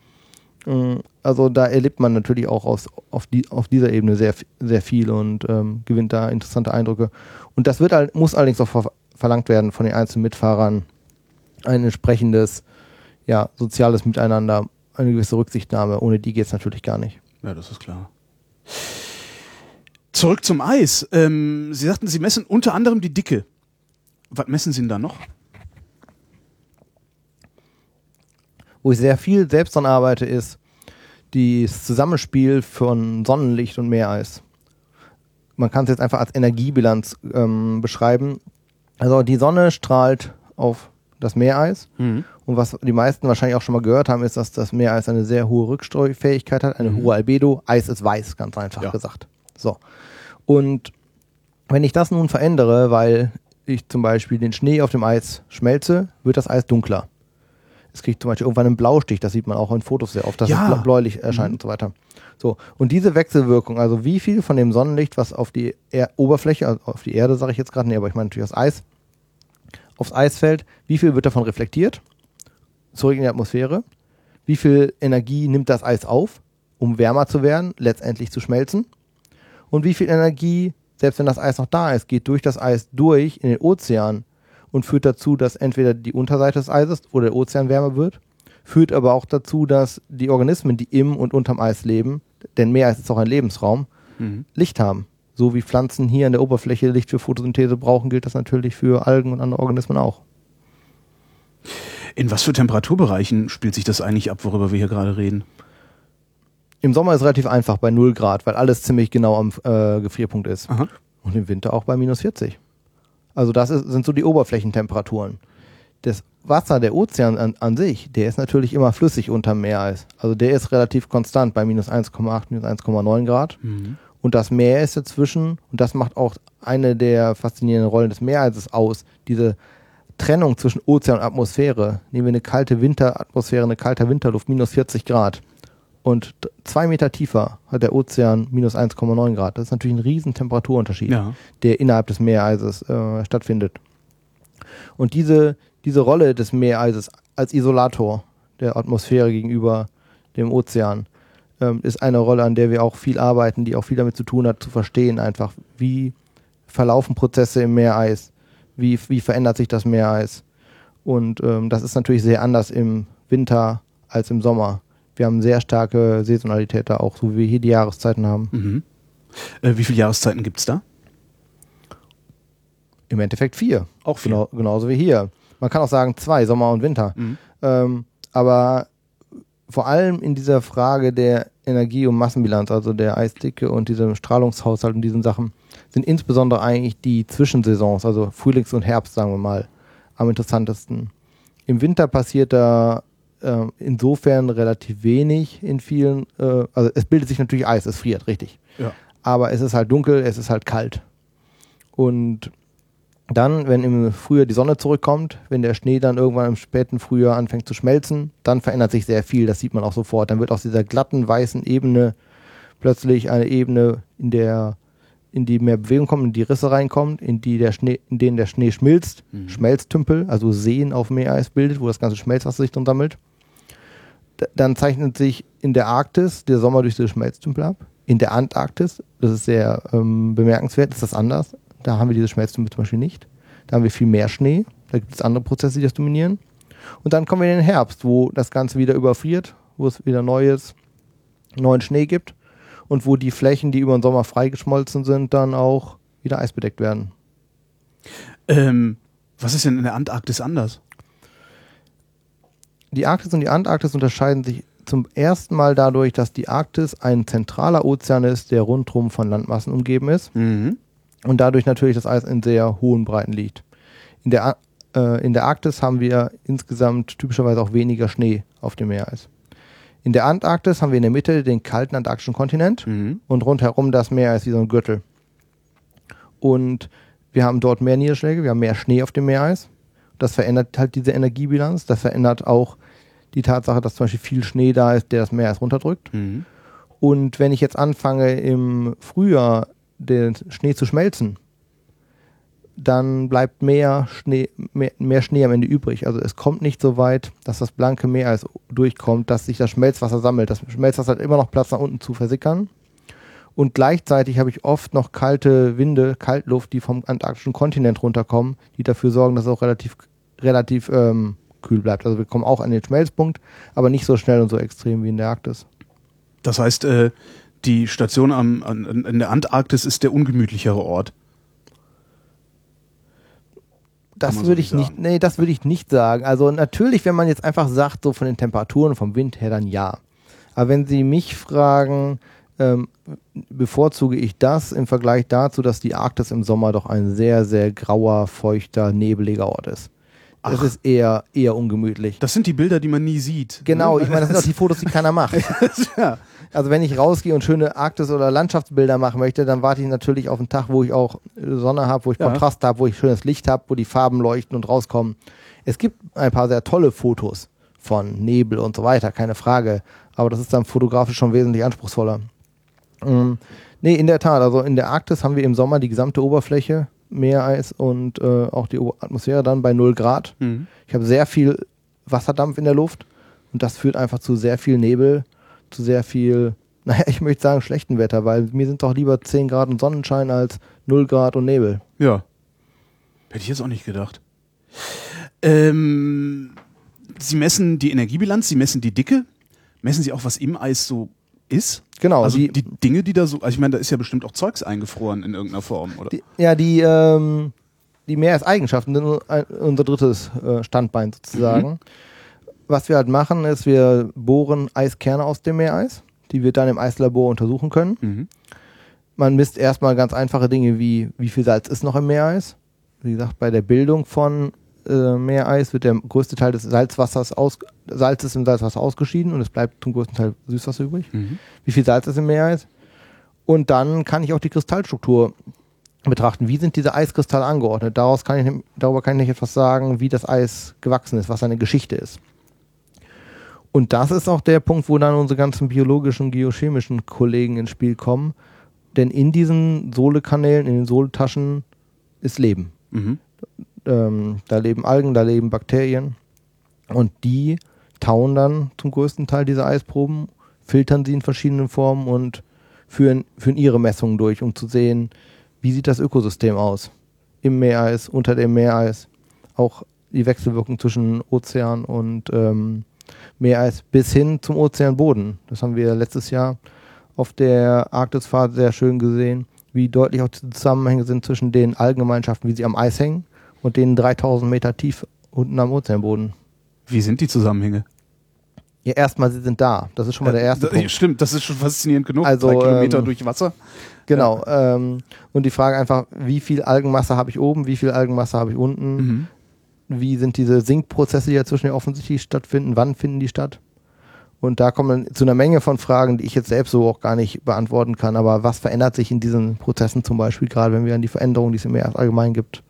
Mhm. Mm, Also da erlebt man natürlich auch aus, auf, die, auf dieser Ebene sehr, sehr viel und ähm, gewinnt da interessante Eindrücke. Und das wird, muss allerdings auch ver verlangt werden von den einzelnen Mitfahrern, ein entsprechendes ja, soziales Miteinander, eine gewisse Rücksichtnahme. Ohne die geht es natürlich gar nicht. Ja, das ist klar. Zurück zum Eis. Ähm, Sie sagten, Sie messen unter anderem die Dicke. Was messen Sie denn da noch? Wo ich sehr viel selbst dran arbeite, ist das Zusammenspiel von Sonnenlicht und Meereis. Man kann es jetzt einfach als Energiebilanz ähm, beschreiben. Also die Sonne strahlt auf das Meereis Mhm. und was die meisten wahrscheinlich auch schon mal gehört haben, ist, dass das Meereis eine sehr hohe Rückstreufähigkeit hat, eine hohe Albedo. Eis ist weiß, ganz einfach Ja. gesagt. So. Und wenn ich das nun verändere, weil ich zum Beispiel den Schnee auf dem Eis schmelze, wird das Eis dunkler. Es kriegt zum Beispiel irgendwann einen Blaustich, das sieht man auch in Fotos sehr oft, dass Ja. es bläulich erscheint und so weiter. So, und diese Wechselwirkung, also wie viel von dem Sonnenlicht, was auf die er Oberfläche, also auf die Erde sage ich jetzt gerade, nee, aber ich meine natürlich das Eis, aufs Eis fällt, wie viel wird davon reflektiert, zurück in die Atmosphäre, wie viel Energie nimmt das Eis auf, um wärmer zu werden, letztendlich zu schmelzen, und wie viel Energie, selbst wenn das Eis noch da ist, geht durch das Eis durch in den Ozean und führt dazu, dass entweder die Unterseite des Eises oder der Ozean wärmer wird, führt aber auch dazu, dass die Organismen, die im und unterm Eis leben, denn Meereis ist auch ein Lebensraum, Mhm. Licht haben. So wie Pflanzen hier an der Oberfläche Licht für Photosynthese brauchen, gilt das natürlich für Algen und andere Organismen auch. In was für Temperaturbereichen spielt sich das eigentlich ab, worüber wir hier gerade reden? Im Sommer ist es relativ einfach bei 0 Grad, weil alles ziemlich genau am äh, Gefrierpunkt ist. Aha. Und im Winter auch bei minus 40. Also das ist, sind so die Oberflächentemperaturen. Das Wasser, der Ozean an, an sich, der ist natürlich immer flüssig unterm Meereis. Also der ist relativ konstant bei minus 1,8, minus 1,9 Grad. Mhm. Und das Meer ist dazwischen, und das macht auch eine der faszinierenden Rollen des Meereises aus, diese Trennung zwischen Ozean und Atmosphäre. Nehmen wir eine kalte Winteratmosphäre, eine kalte Winterluft, minus 40 Grad. Und zwei Meter tiefer hat der Ozean minus 1,9 Grad. Das ist natürlich ein riesen Temperaturunterschied, Ja. der innerhalb des Meereises äh, stattfindet. Und diese, diese Rolle des Meereises als Isolator der Atmosphäre gegenüber dem Ozean ähm, ist eine Rolle, an der wir auch viel arbeiten, die auch viel damit zu tun hat, zu verstehen einfach, wie verlaufen Prozesse im Meereis, wie, wie verändert sich das Meereis. Und ähm, das ist natürlich sehr anders im Winter als im Sommer. Wir haben sehr starke Saisonalität da auch, so wie wir hier die Jahreszeiten haben. Mhm. Äh, wie viele Jahreszeiten gibt's da? Im Endeffekt vier. Auch vier. Genau, genauso wie hier. Man kann auch sagen zwei, Sommer und Winter. Mhm. Ähm, aber vor allem in dieser Frage der Energie- und Massenbilanz, also der Eisdicke und diesem Strahlungshaushalt und diesen Sachen, sind insbesondere eigentlich die Zwischensaisons, also Frühlings- und Herbst, sagen wir mal, am interessantesten. Im Winter passiert da äh, insofern relativ wenig in vielen, äh, also es bildet sich natürlich Eis, es friert, richtig Ja. aber es ist halt dunkel, es ist halt kalt. Und dann, wenn im Frühjahr die Sonne zurückkommt, wenn der Schnee dann irgendwann im späten Frühjahr anfängt zu schmelzen, dann verändert sich sehr viel, das sieht man auch sofort. Dann wird aus dieser glatten, weißen Ebene plötzlich eine Ebene, in der in die mehr Bewegung kommt, in die Risse reinkommt, in, die der Schnee, in denen der Schnee schmilzt, Mhm. Schmelztümpel, also Seen auf Meereis bildet, wo das ganze Schmelzwasser sich drin sammelt. D dann zeichnet sich in der Arktis der Sommer durch diese Schmelztümpel ab. In der Antarktis, das ist sehr ähm, bemerkenswert, ist das anders. Da haben wir diese Schmelztümpel zum Beispiel nicht. Da haben wir viel mehr Schnee. Da gibt es andere Prozesse, die das dominieren. Und dann kommen wir in den Herbst, wo das Ganze wieder überfriert, wo es wieder neues, neuen Schnee gibt und wo die Flächen, die über den Sommer freigeschmolzen sind, dann auch wieder eisbedeckt werden. Ähm, was ist denn in der Antarktis anders? Die Arktis und die Antarktis unterscheiden sich zum ersten Mal dadurch, dass die Arktis ein zentraler Ozean ist, der rundherum von Landmassen umgeben ist Mhm. Und dadurch natürlich das Eis in sehr hohen Breiten liegt. In der, äh, in der Arktis haben wir insgesamt typischerweise auch weniger Schnee auf dem Meereis. In der Antarktis haben wir in der Mitte den kalten antarktischen Kontinent Mhm. und rundherum das Meereis wie so ein Gürtel. Und wir haben dort mehr Niederschläge, wir haben mehr Schnee auf dem Meereis. Das verändert halt diese Energiebilanz. Das verändert auch die Tatsache, dass zum Beispiel viel Schnee da ist, der das Meereis runterdrückt. Mhm. Und wenn ich jetzt anfange, im Frühjahr den Schnee zu schmelzen, dann bleibt mehr Schnee, mehr, mehr Schnee am Ende übrig. Also es kommt nicht so weit, dass das blanke Meereis durchkommt, dass sich das Schmelzwasser sammelt. Das Schmelzwasser hat immer noch Platz nach unten zu versickern. Und gleichzeitig habe ich oft noch kalte Winde, Kaltluft, die vom antarktischen Kontinent runterkommen, die dafür sorgen, dass es auch relativ, relativ ähm, kühl bleibt. Also wir kommen auch an den Schmelzpunkt, aber nicht so schnell und so extrem wie in der Arktis. Das heißt, äh, die Station am, an, in der Antarktis ist der ungemütlichere Ort. Das würde nicht ich nicht, sagen. nee, das würde ich nicht sagen. Also natürlich, wenn man jetzt einfach sagt, so von den Temperaturen, vom Wind her, dann ja. Aber wenn Sie mich fragen, ähm, bevorzuge ich das im Vergleich dazu, dass die Arktis im Sommer doch ein sehr, sehr grauer, feuchter, nebeliger Ort ist. Das Ach. ist eher, eher ungemütlich. Das sind die Bilder, die man nie sieht. Genau, Ne? ich meine, das sind doch die Fotos, die keiner macht. <laughs> ja. Also wenn ich rausgehe und schöne Arktis- oder Landschaftsbilder machen möchte, dann warte ich natürlich auf einen Tag, wo ich auch Sonne habe, wo ich Ja. Kontrast habe, wo ich schönes Licht habe, wo die Farben leuchten und rauskommen. Es gibt ein paar sehr tolle Fotos von Nebel und so weiter, keine Frage. Aber das ist dann fotografisch schon wesentlich anspruchsvoller. Ähm, nee, in der Tat. Also in der Arktis haben wir im Sommer die gesamte Oberfläche, Meereis und äh, auch die Atmosphäre dann bei 0 Grad. Mhm. Ich habe sehr viel Wasserdampf in der Luft und das führt einfach zu sehr viel Nebel, sehr viel, <laughs> naja, ich möchte sagen schlechten Wetter, weil mir sind doch lieber 10 Grad und Sonnenschein als 0 Grad und Nebel. Ja. Hätte ich jetzt auch nicht gedacht. Ähm, Sie messen die Energiebilanz, Sie messen die Dicke. Messen Sie auch, was im Eis so ist? Genau, also die, die, Dinge, die da so, also ich meine, da ist ja bestimmt auch Zeugs eingefroren in irgendeiner Form, oder? die ja, die, ähm, die Meereseigenschaften sind ein- unser drittes äh, Standbein sozusagen. Was wir halt machen, ist, wir bohren Eiskerne aus dem Meereis, die wir dann im Eislabor untersuchen können. Mhm. Man misst erstmal ganz einfache Dinge wie, wie viel Salz ist noch im Meereis. Wie gesagt, bei der Bildung von äh, Meereis wird der größte Teil des Salzwassers aus, Salzes im Salzwasser ausgeschieden und es bleibt zum größten Teil Süßwasser übrig. Mhm. Wie viel Salz ist im Meereis? Und dann kann ich auch die Kristallstruktur betrachten. Wie sind diese Eiskristalle angeordnet? Daraus kann ich, darüber kann ich etwas sagen, wie das Eis gewachsen ist, was seine Geschichte ist. Und das ist auch der Punkt, wo dann unsere ganzen biologischen, geochemischen Kollegen ins Spiel kommen. Denn in diesen Sohlekanälen, in den Sohletaschen ist Leben. Mhm. Ähm, da leben Algen, da leben Bakterien. Und die tauen dann zum größten Teil diese Eisproben, filtern sie in verschiedenen Formen und führen, führen ihre Messungen durch, um zu sehen, wie sieht das Ökosystem aus. Im Meereis, unter dem Meereis, auch die Wechselwirkung zwischen Ozean und ähm, Meereis bis hin zum Ozeanboden. Das haben wir letztes Jahr auf der Arktisfahrt sehr schön gesehen, wie deutlich auch die Zusammenhänge sind zwischen den Algengemeinschaften, wie sie am Eis hängen, und den 3000 Meter tief unten am Ozeanboden. Wie sind die Zusammenhänge? Ja, erstmal, sie sind da. Das ist schon mal der erste Äh, Punkt. Stimmt, das ist schon faszinierend genug. Also, Drei Kilometer ähm, durch Wasser. Genau. Ähm, und die Frage einfach, wie viel Algenmasse habe ich oben, wie viel Algenmasse habe ich unten? Mhm. Wie sind diese Sinkprozesse, die ja zwischen den offensichtlich stattfinden? Wann finden die statt? Und da kommen dann zu einer Menge von Fragen, die ich jetzt selbst so auch gar nicht beantworten kann. Aber was verändert sich in diesen Prozessen zum Beispiel, gerade wenn wir an die Veränderungen, die es im Meer allgemein gibt,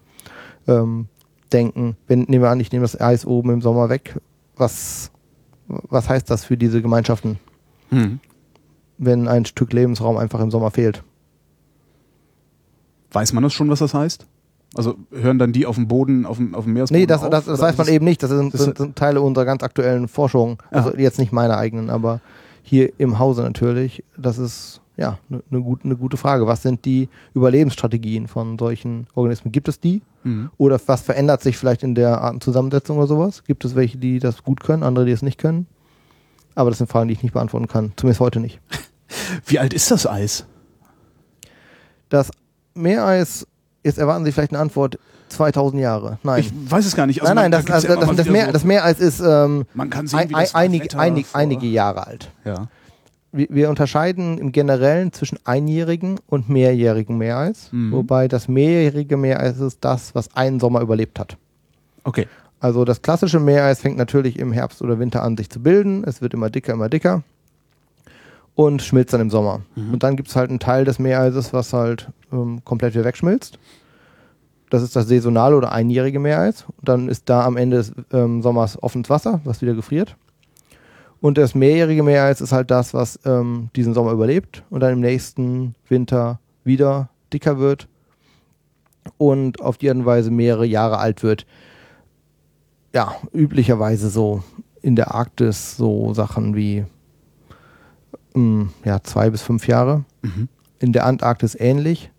ähm, denken? Wenn, nehmen wir an, ich nehme das Eis oben im Sommer weg. Was, was heißt das für diese Gemeinschaften, Mhm. wenn ein Stück Lebensraum einfach im Sommer fehlt? Weiß man das schon, was das heißt? Also hören dann die auf dem Boden, auf dem, auf dem Meeresboden Nee, das, auf, das, das weiß man eben nicht. Das sind, das sind, sind Teile unserer ganz aktuellen Forschung. Also Ja. jetzt nicht meine eigenen, aber hier im Hause natürlich. Das ist ja eine ne, gut, ne gute Frage. Was sind die Überlebensstrategien von solchen Organismen? Gibt es die? Mhm. Oder was verändert sich vielleicht in der Artenzusammensetzung oder sowas? Gibt es welche, die das gut können, andere, die es nicht können? Aber das sind Fragen, die ich nicht beantworten kann. Zumindest heute nicht. <laughs> Wie alt ist das Eis? Das Meereis, jetzt erwarten Sie vielleicht eine Antwort, 2000 Jahre. Nein. Ich weiß es gar nicht. Also nein, nein, da das, gibt's also, ja das, das, Meer, so- das Meereis ist ähm, Man kann sehen, ein, wie das ein, einig, Wetter einig, vor- einige Jahre alt. Ja. Wir, wir unterscheiden im Generellen zwischen einjährigen und mehrjährigen Meereis, Mhm. wobei das mehrjährige Meereis ist das, was einen Sommer überlebt hat. Okay. Also das klassische Meereis fängt natürlich im Herbst oder Winter an, sich zu bilden. Es wird immer dicker, immer dicker und schmilzt dann im Sommer. Mhm. Und dann gibt es halt einen Teil des Meereises, was halt ähm, komplett wieder wegschmilzt. Das ist das saisonale oder einjährige Meereis. Und dann ist da am Ende des ähm, Sommers offenes Wasser, was wieder gefriert. Und das mehrjährige Meereis ist halt das, was ähm, diesen Sommer überlebt und dann im nächsten Winter wieder dicker wird und auf die Art und Weise mehrere Jahre alt wird. Ja, üblicherweise so in der Arktis so Sachen wie ähm, ja, zwei bis fünf Jahre. Mhm. In der Antarktis ähnlich,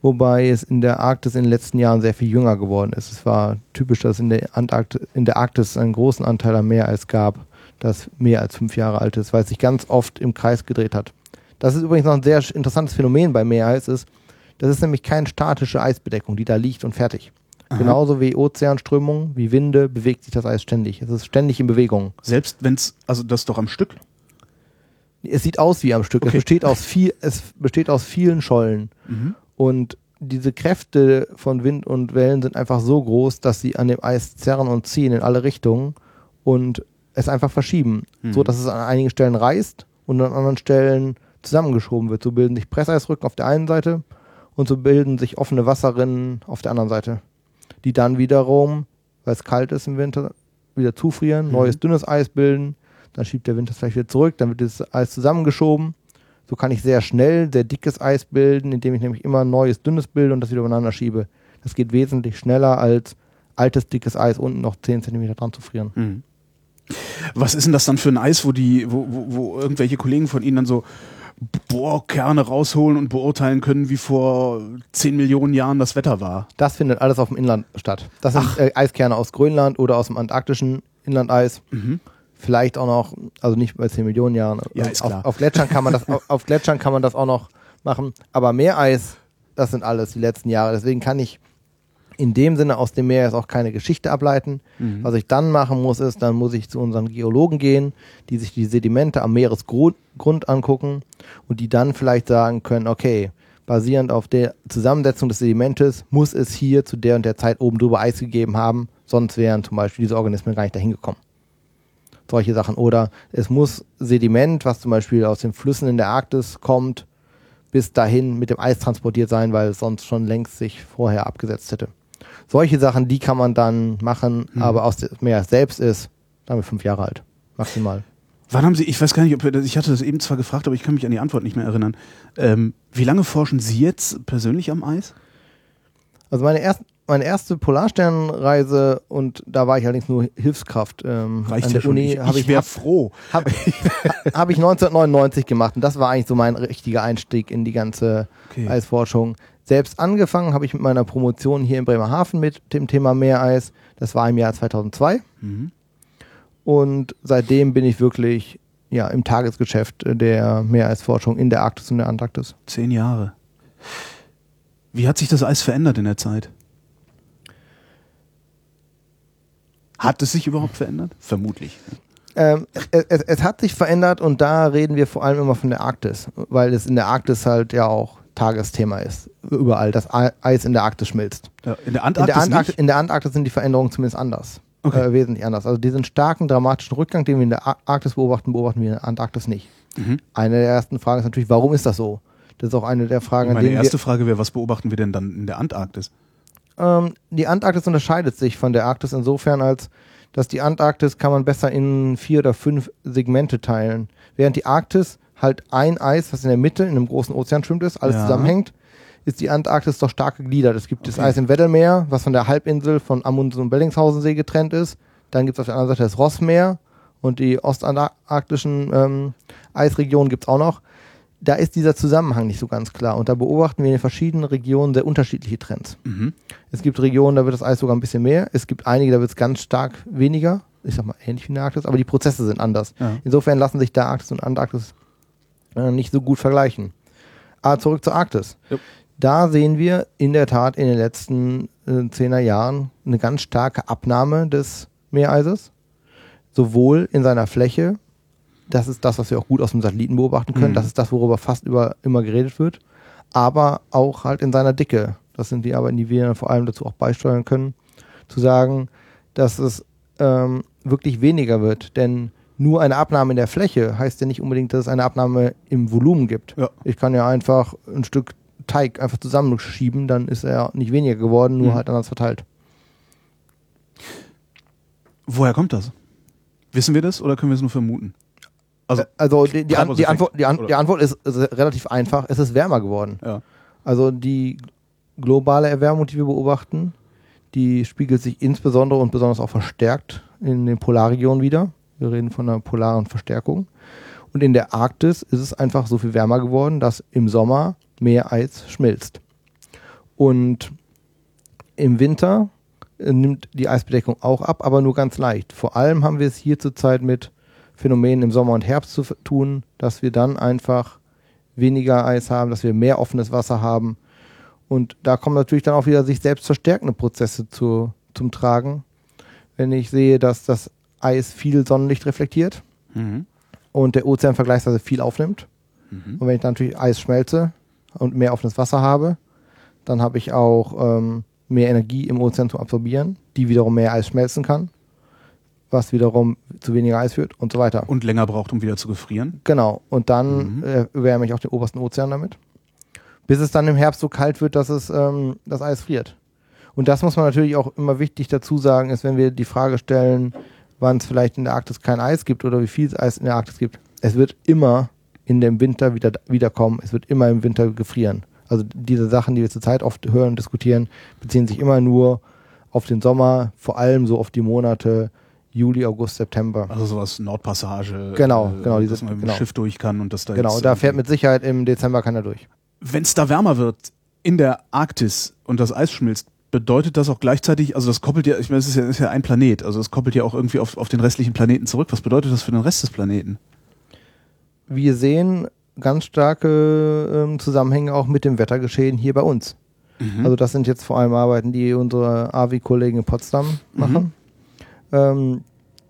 wobei es in der Arktis in den letzten Jahren sehr viel jünger geworden ist. Es war typisch, dass in der, Antarktis, in der Arktis einen großen Anteil an Meereis gab, das mehr als fünf Jahre alt ist, weil es sich ganz oft im Kreis gedreht hat. Das ist übrigens noch ein sehr interessantes Phänomen bei Meereis, ist, das ist nämlich keine statische Eisbedeckung, die da liegt und fertig. Aha. Genauso wie Ozeanströmungen, wie Winde, bewegt sich das Eis ständig. Es ist ständig in Bewegung. Selbst wenn es, also das doch am Stück. Es sieht aus wie am Stück. Es, Okay. besteht aus viel, es besteht aus vielen Schollen. Mhm. Und diese Kräfte von Wind und Wellen sind einfach so groß, dass sie an dem Eis zerren und ziehen in alle Richtungen und es einfach verschieben. Mhm. So dass es an einigen Stellen reißt und an anderen Stellen zusammengeschoben wird. So bilden sich Presseisrücken auf der einen Seite und so bilden sich offene Wasserrinnen auf der anderen Seite. Die dann wiederum, weil es kalt ist im Winter, wieder zufrieren, Mhm. neues dünnes Eis bilden. Dann schiebt der Wind das vielleicht wieder zurück, dann wird das Eis zusammengeschoben. So kann ich sehr schnell sehr dickes Eis bilden, indem ich nämlich immer neues dünnes bilde und das wieder übereinander schiebe. Das geht wesentlich schneller als altes dickes Eis unten noch 10 cm dran zu frieren. Mhm. Was ist denn das dann für ein Eis, wo die, wo, wo, wo irgendwelche Kollegen von Ihnen dann so Bohrkerne rausholen und beurteilen können, wie vor 10 Millionen Jahren das Wetter war? Das findet alles auf dem Inland statt. Das sind äh, Eiskerne aus Grönland oder aus dem antarktischen Inlandeis. Mhm. Vielleicht auch noch, also nicht bei 10 Millionen Jahren. Ja, ist auf, klar. auf Gletschern kann man das, auf, <laughs> auf Gletschern kann man das auch noch machen. Aber Meereis, das sind alles die letzten Jahre. Deswegen kann ich in dem Sinne aus dem Meer jetzt auch keine Geschichte ableiten. Mhm. Was ich dann machen muss, ist, dann muss ich zu unseren Geologen gehen, die sich die Sedimente am Meeresgrund Grund angucken und die dann vielleicht sagen können, okay, basierend auf der Zusammensetzung des Sedimentes muss es hier zu der und der Zeit oben drüber Eis gegeben haben, sonst wären zum Beispiel diese Organismen gar nicht dahin gekommen. Solche Sachen. Oder es muss Sediment, was zum Beispiel aus den Flüssen in der Arktis kommt, bis dahin mit dem Eis transportiert sein, weil es sonst schon längst sich vorher abgesetzt hätte. Solche Sachen, die kann man dann machen, Mhm. aber aus dem Meer selbst ist, sagen wir fünf Jahre alt. Maximal. Wann haben Sie, ich weiß gar nicht, ob wir das, ich hatte das eben zwar gefragt, aber ich kann mich an die Antwort nicht mehr erinnern. Ähm, wie lange forschen Sie jetzt persönlich am Eis? Also meine, erst, meine erste Polarsternreise, und da war ich allerdings nur Hilfskraft ähm, Reicht an ja der schon. Uni, ich habe ich ich, wäre froh. hab, <laughs> hab ich 1999 gemacht. Und das war eigentlich so mein richtiger Einstieg in die ganze Okay. Eisforschung. Selbst angefangen habe ich mit meiner Promotion hier in Bremerhaven mit dem Thema Meereis. Das war im Jahr 2002. Mhm. Und seitdem bin ich wirklich ja, im Tagesgeschäft der Meereisforschung in der Arktis und der Antarktis. Zehn Jahre. Wie hat sich das Eis verändert in der Zeit? Hat es sich überhaupt verändert? Vermutlich. Ähm, es, es, hat sich verändert und da reden wir vor allem immer von der Arktis, weil es in der Arktis halt ja auch Tagesthema ist. Überall, das E- Eis in der Arktis schmilzt. Ja, in der In der, Antarktis Antarktis, in der Antarktis sind die Veränderungen zumindest anders. Okay. Äh, wesentlich anders. Also diesen starken, dramatischen Rückgang, den wir in der Ar- Arktis beobachten, beobachten wir in der Antarktis nicht. Mhm. Eine der ersten Fragen ist natürlich, warum ist das so? Das ist auch eine der Fragen, an Meine denen wir, erste Frage wäre, was beobachten wir denn dann in der Antarktis? Ähm, die Antarktis unterscheidet sich von der Arktis insofern, als dass die Antarktis kann man besser in vier oder fünf Segmente teilen. Während die Arktis halt ein Eis, was in der Mitte in einem großen Ozean schwimmt, ist, alles Ja. zusammenhängt, ist die Antarktis doch stark gegliedert. Es gibt das Okay. Eis im Weddellmeer, was von der Halbinsel von Amundsen und Bellingshausensee getrennt ist. Dann gibt es auf der anderen Seite das Rossmeer und die ostantarktischen ähm, Eisregionen gibt es auch noch. Da ist dieser Zusammenhang nicht so ganz klar. Und da beobachten wir in den verschiedenen Regionen sehr unterschiedliche Trends. Mhm. Es gibt Regionen, da wird das Eis sogar ein bisschen mehr. Es gibt einige, da wird es ganz stark weniger. Ich sag mal ähnlich wie in der Arktis, aber die Prozesse sind anders. Ja. Insofern lassen sich da Arktis und Antarktis äh, nicht so gut vergleichen. Aber zurück zur Arktis. Ja. Da sehen wir in der Tat in den letzten äh, zehner Jahren eine ganz starke Abnahme des Meereises. Sowohl in seiner Fläche, das ist das, was wir auch gut aus dem Satelliten beobachten können, Mhm. das ist das, worüber fast über immer geredet wird, aber auch halt in seiner Dicke. Das sind die Arbeiten, die wir dann vor allem dazu auch beisteuern können, zu sagen, dass es ähm, wirklich weniger wird. Denn nur eine Abnahme in der Fläche heißt ja nicht unbedingt, dass es eine Abnahme im Volumen gibt. Ja. Ich kann ja einfach ein Stück Teig einfach zusammenschieben, dann ist er nicht weniger geworden, nur Mhm. halt anders verteilt. Woher kommt das? Wissen wir das oder können wir es nur vermuten? Also, Also die, die, An die, Antwort, die, An die Antwort ist, ist relativ einfach. Es ist wärmer geworden. ja. Also die globale Erwärmung, die wir beobachten, die spiegelt sich insbesondere und besonders auch verstärkt in den Polarregionen wieder. Wir reden von einer polaren Verstärkung. Und in der Arktis ist es einfach so viel wärmer geworden, dass im Sommer mehr Eis schmilzt. Und im Winter äh, nimmt die Eisbedeckung auch ab, aber nur ganz leicht. Vor allem haben wir es hier zurzeit mit Phänomenen im Sommer und Herbst zu tun, dass wir dann einfach weniger Eis haben, dass wir mehr offenes Wasser haben. Und da kommen natürlich dann auch wieder sich selbst verstärkende Prozesse zu, zum Tragen. Wenn ich sehe, dass das Eis viel Sonnenlicht reflektiert Mhm. und der Ozean vergleichsweise viel aufnimmt. Mhm. Und wenn ich dann natürlich Eis schmelze und mehr offenes Wasser habe, dann habe ich auch ähm, mehr Energie im Ozean zum Absorbieren, die wiederum mehr Eis schmelzen kann, was wiederum zu weniger Eis führt und so weiter. Und länger braucht, um wieder zu gefrieren. Genau. Und dann Mhm. äh, erwärme ich auch den obersten Ozean damit. Bis es dann im Herbst so kalt wird, dass es ähm, das Eis friert. Und das muss man natürlich auch immer wichtig dazu sagen, ist, wenn wir die Frage stellen, wann es vielleicht in der Arktis kein Eis gibt oder wie viel es Eis in der Arktis gibt. Es wird immer in dem Winter wieder wiederkommen. Es wird immer im Winter gefrieren. Also diese Sachen, die wir zurzeit oft hören und diskutieren, beziehen sich immer nur auf den Sommer, vor allem so auf die Monate Juli, August, September. Also sowas Nordpassage. Genau, genau, Dass dieses- man mit dem genau. Schiff durch kann und das da Genau, da fährt mit Sicherheit im Dezember keiner durch. Wenn es da wärmer wird in der Arktis und das Eis schmilzt, bedeutet das auch gleichzeitig, also das koppelt ja, ich meine, es ist ja, ist ja ein Planet, also es koppelt ja auch irgendwie auf, auf den restlichen Planeten zurück. Was bedeutet das für den Rest des Planeten? Wir sehen ganz starke ähm, Zusammenhänge auch mit dem Wettergeschehen hier bei uns. Mhm. Also das sind jetzt vor allem Arbeiten, die unsere AVI-Kollegen in Potsdam machen. Ähm,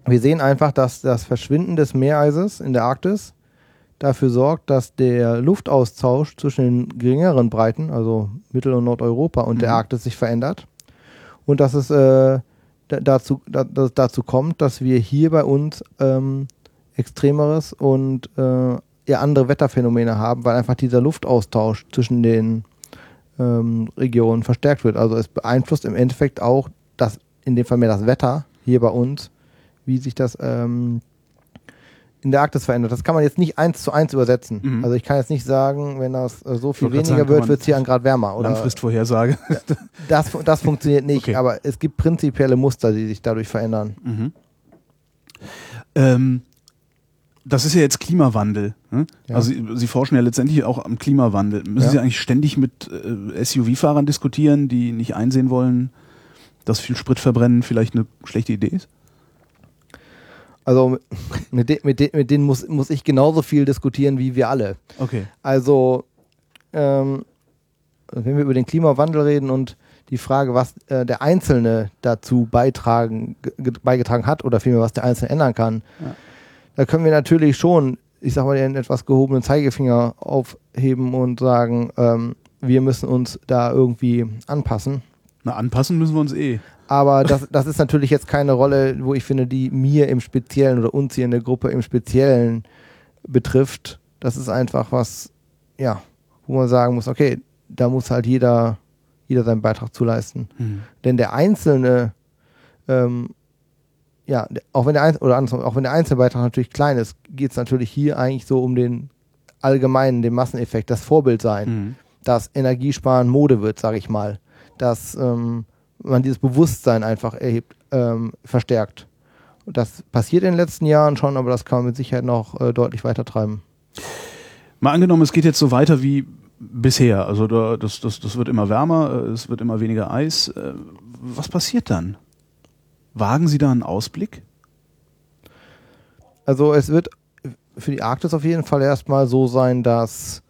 wir sehen einfach, dass das Verschwinden des Meereises in der Arktis dafür sorgt, dass der Luftaustausch zwischen den geringeren Breiten, also Mittel- und Nordeuropa und der Mhm. Arktis sich verändert. Und dass es äh, da- dazu, da, dass dazu kommt, dass wir hier bei uns ähm, extremeres und äh, eher andere Wetterphänomene haben, weil einfach dieser Luftaustausch zwischen den ähm, Regionen verstärkt wird. Also es beeinflusst im Endeffekt auch das, in dem Fall mehr das Wetter hier bei uns, wie sich das ähm, in der Arktis verändert. Das kann man jetzt nicht eins zu eins übersetzen. Mhm. Also ich kann jetzt nicht sagen, wenn das äh, so viel weniger sagen, wird, wird es hier ein Grad wärmer. Oder Langfristvorhersage. das, das funktioniert nicht, Okay. aber es gibt prinzipielle Muster, die sich dadurch verändern. Mhm. Ähm, das ist ja jetzt Klimawandel. Ne? Ja. Also Sie, Sie forschen ja letztendlich auch am Klimawandel. Müssen Ja. Sie eigentlich ständig mit äh, SUV-Fahrern diskutieren, die nicht einsehen wollen, dass viel Sprit verbrennen vielleicht eine schlechte Idee ist? Also mit, de mit, de mit denen muss, muss ich genauso viel diskutieren wie wir alle. Okay. Also, ähm, wenn wir über den Klimawandel reden und die Frage, was äh, der Einzelne dazu beitragen, ge- beigetragen hat oder vielmehr, was der Einzelne ändern kann, Ja. da können wir natürlich schon, ich sag mal, den etwas gehobenen Zeigefinger aufheben und sagen, ähm, wir müssen uns da irgendwie anpassen. Na, anpassen müssen wir uns eh. Aber das, das ist natürlich jetzt keine Rolle, wo ich finde, die mir im Speziellen oder uns hier in der Gruppe im Speziellen betrifft. Das ist einfach was, ja, wo man sagen muss, okay, da muss halt jeder, jeder seinen Beitrag zu leisten. Mhm. Denn der Einzelne, ähm, ja, auch wenn der Einzelne, oder andersrum, auch wenn der Einzelbeitrag natürlich klein ist, geht es natürlich hier eigentlich so um den allgemeinen, den Masseneffekt, das Vorbild sein. Mhm. dass Energiesparen Mode wird, sage ich mal. Dass ähm, man dieses Bewusstsein einfach erhebt, ähm, verstärkt. Das passiert in den letzten Jahren schon, aber das kann man mit Sicherheit noch äh, deutlich weiter treiben. Mal angenommen, es geht jetzt so weiter wie bisher. Also da, das, das, das wird immer wärmer, äh, es wird immer weniger Eis. Äh, was passiert dann? Wagen Sie da einen Ausblick? Also es wird für die Arktis auf jeden Fall erstmal so sein, dass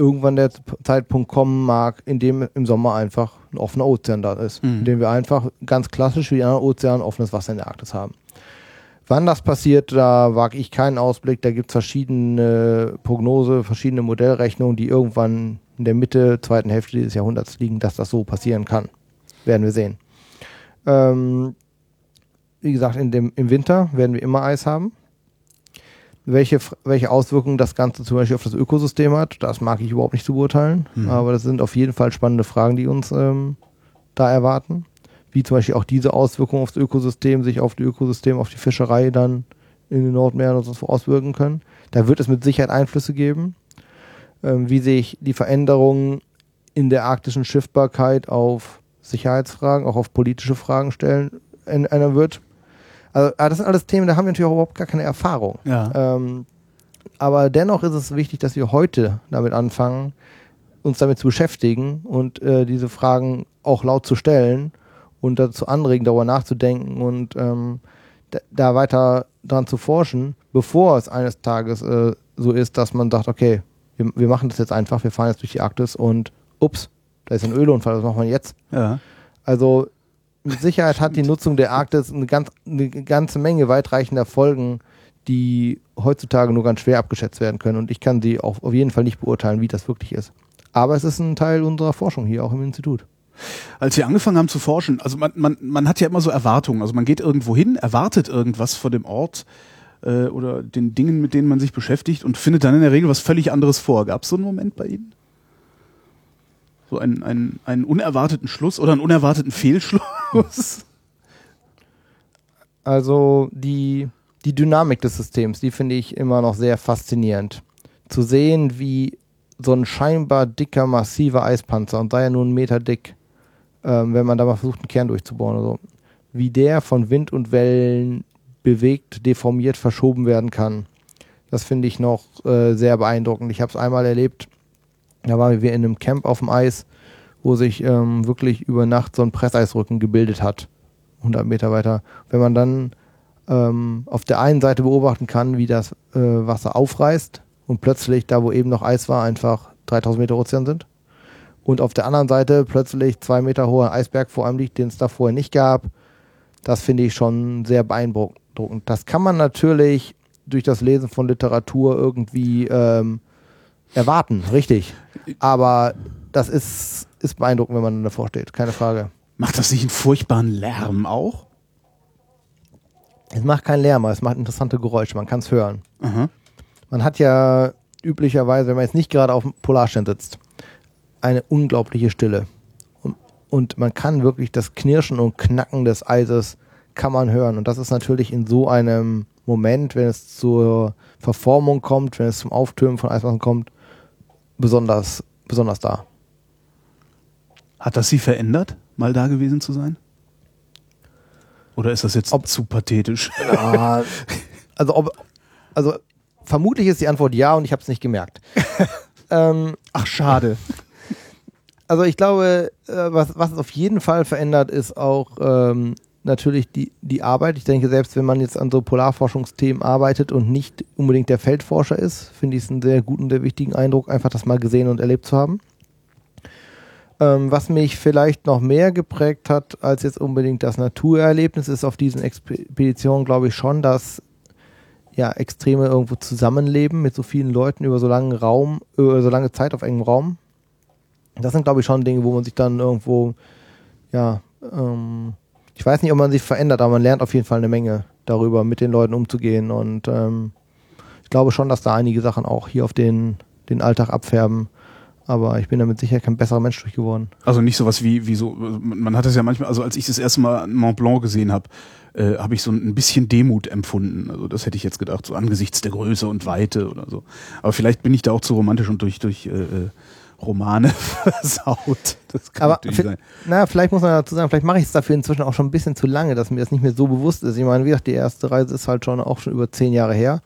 irgendwann der Zeitpunkt kommen mag, in dem im Sommer einfach ein offener Ozean da ist. Mhm. In dem wir einfach ganz klassisch wie die anderen Ozeane offenes Wasser in der Arktis haben. Wann das passiert, da wage ich keinen Ausblick. Da gibt es verschiedene Prognose, verschiedene Modellrechnungen, die irgendwann in der Mitte, zweiten Hälfte dieses Jahrhunderts liegen, dass das so passieren kann. Werden wir sehen. Ähm, wie gesagt, in dem, im Winter werden wir immer Eis haben. Welche, welche Auswirkungen das Ganze zum Beispiel auf das Ökosystem hat, das mag ich überhaupt nicht zu beurteilen. Mhm. Aber das sind auf jeden Fall spannende Fragen, die uns ähm, da erwarten wie zum Beispiel auch diese Auswirkungen aufs Ökosystem sich auf die Ökosystem, auf die Fischerei dann in den Nordmeeren und so auswirken können. Da wird es mit Sicherheit Einflüsse geben, ähm, wie sich die Veränderungen in der arktischen Schiffbarkeit auf Sicherheitsfragen, auch auf politische Fragen stellen, einer wird. Also, das sind alles Themen, da haben wir natürlich auch überhaupt gar keine Erfahrung. Ja. Ähm, aber dennoch ist es wichtig, dass wir heute damit anfangen, uns damit zu beschäftigen und äh, diese Fragen auch laut zu stellen und dazu anregen, darüber nachzudenken und ähm, da, weiter dran zu forschen, bevor es eines Tages äh, so ist, dass man sagt, okay, wir, wir, machen das jetzt einfach, wir fahren jetzt durch die Arktis und ups, da ist ein Ölunfall, was machen wir jetzt? Ja. Also mit Sicherheit hat die Nutzung der Arktis eine, ganz, eine ganze Menge weitreichender Folgen, die heutzutage nur ganz schwer abgeschätzt werden können. Und ich kann sie auch auf jeden Fall nicht beurteilen, wie das wirklich ist. Aber es ist ein Teil unserer Forschung hier auch im Institut als wir angefangen haben zu forschen, also man, man, man hat ja immer so Erwartungen. Also man geht irgendwo hin, erwartet irgendwas von dem Ort äh, oder den Dingen, mit denen man sich beschäftigt und findet dann in der Regel was völlig anderes vor. Gab es so einen Moment bei Ihnen? So einen, einen, einen unerwarteten Schluss oder einen unerwarteten Fehlschluss? Also die, die Dynamik des Systems, die finde ich immer noch sehr faszinierend. Zu sehen, wie so ein scheinbar dicker, massiver Eispanzer und sei ja nur einen Meter dick, ähm, wenn man da mal versucht, einen Kern durchzubauen oder so, wie der von Wind und Wellen bewegt, deformiert, verschoben werden kann. Das finde ich noch äh, sehr beeindruckend. Ich habe es einmal erlebt, da waren wir in einem Camp auf dem Eis, wo sich ähm, wirklich über Nacht so ein Presseisrücken gebildet hat, 100 Meter weiter. Wenn man dann ähm, auf der einen Seite beobachten kann, wie das äh, Wasser aufreißt und plötzlich, da wo eben noch Eis war, einfach 3000 Meter Ozean sind und auf der anderen Seite plötzlich zwei Meter hoher Eisberg vor einem liegt, den es da vorher nicht gab. Das finde ich schon sehr beeindruckend. Das kann man natürlich durch das Lesen von Literatur irgendwie ähm, erwarten, richtig. Aber das ist, ist beeindruckend, wenn man davor steht, keine Frage. Macht das nicht einen furchtbaren Lärm auch? Es macht keinen Lärm, aber es macht interessante Geräusche, man kann es hören. Aha. Man hat ja üblicherweise, wenn man jetzt nicht gerade auf dem Polarstern sitzt, eine unglaubliche Stille. Und, und man kann wirklich das Knirschen und Knacken des Eises kann man hören. Und das ist natürlich in so einem Moment, wenn es zur Verformung kommt, wenn es zum Auftürmen von Eismassen kommt, besonders, besonders da. Hat das Sie verändert, mal da gewesen zu sein? Oder ist das jetzt ob, zu pathetisch? <laughs> Ja, also, ob, also vermutlich ist die Antwort ja und ich habe es nicht gemerkt. <laughs> ähm, Ach, schade also ich glaube, äh, was, was es auf jeden Fall verändert, ist auch ähm, natürlich die, die Arbeit. Ich denke, selbst wenn man jetzt an so Polarforschungsthemen arbeitet und nicht unbedingt der Feldforscher ist, finde ich es einen sehr guten, sehr wichtigen Eindruck, einfach das mal gesehen und erlebt zu haben. Ähm, was mich vielleicht noch mehr geprägt hat als jetzt unbedingt das Naturerlebnis, ist auf diesen Expeditionen, glaube ich, schon, dass ja Extreme irgendwo zusammenleben mit so vielen Leuten über so langen Raum, über so lange Zeit auf engem Raum das sind, glaube ich, schon Dinge, wo man sich dann irgendwo, ja, ähm, ich weiß nicht, ob man sich verändert, aber man lernt auf jeden Fall eine Menge darüber, mit den Leuten umzugehen. Und ähm, ich glaube schon, dass da einige Sachen auch hier auf den, den Alltag abfärben. Aber ich bin damit sicher kein besserer Mensch durch geworden. Also nicht sowas wie, wie so, man hat es ja manchmal, also als ich das erste Mal Mont Blanc gesehen habe, äh, habe ich so ein bisschen Demut empfunden. Also das hätte ich jetzt gedacht, so angesichts der Größe und Weite oder so. Aber vielleicht bin ich da auch zu romantisch und durch, durch äh, äh Romane <laughs> versaut. Das kann Aber sein. Na, vielleicht muss man dazu sagen, vielleicht mache ich es dafür inzwischen auch schon ein bisschen zu lange, dass mir das nicht mehr so bewusst ist. Ich meine, wie gesagt, die erste Reise ist halt schon auch schon über zehn Jahre her.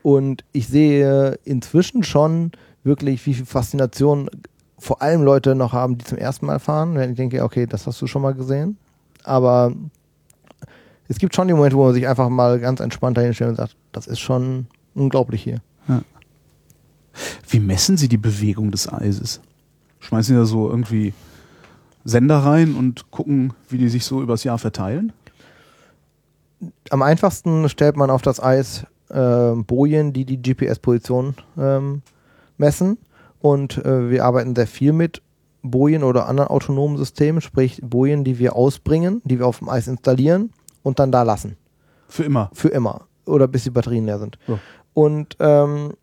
Und ich sehe inzwischen schon wirklich, wie viel Faszination vor allem Leute noch haben, die zum ersten Mal fahren. Wenn ich denke, okay, das hast du schon mal gesehen. Aber es gibt schon die Momente, wo man sich einfach mal ganz entspannt dahinstellt und sagt, das ist schon unglaublich hier. Wie messen Sie die Bewegung des Eises? Schmeißen Sie da so irgendwie Sender rein und gucken, wie die sich so übers Jahr verteilen? am einfachsten stellt man auf das Eis ähm, Bojen, die die GPS-Position ähm, messen. Und äh, wir arbeiten sehr viel mit Bojen oder anderen autonomen Systemen, sprich Bojen, die wir ausbringen, die wir auf dem Eis installieren und dann da lassen. Für immer. Für immer. Oder bis die Batterien leer sind. Ja. Und ähm,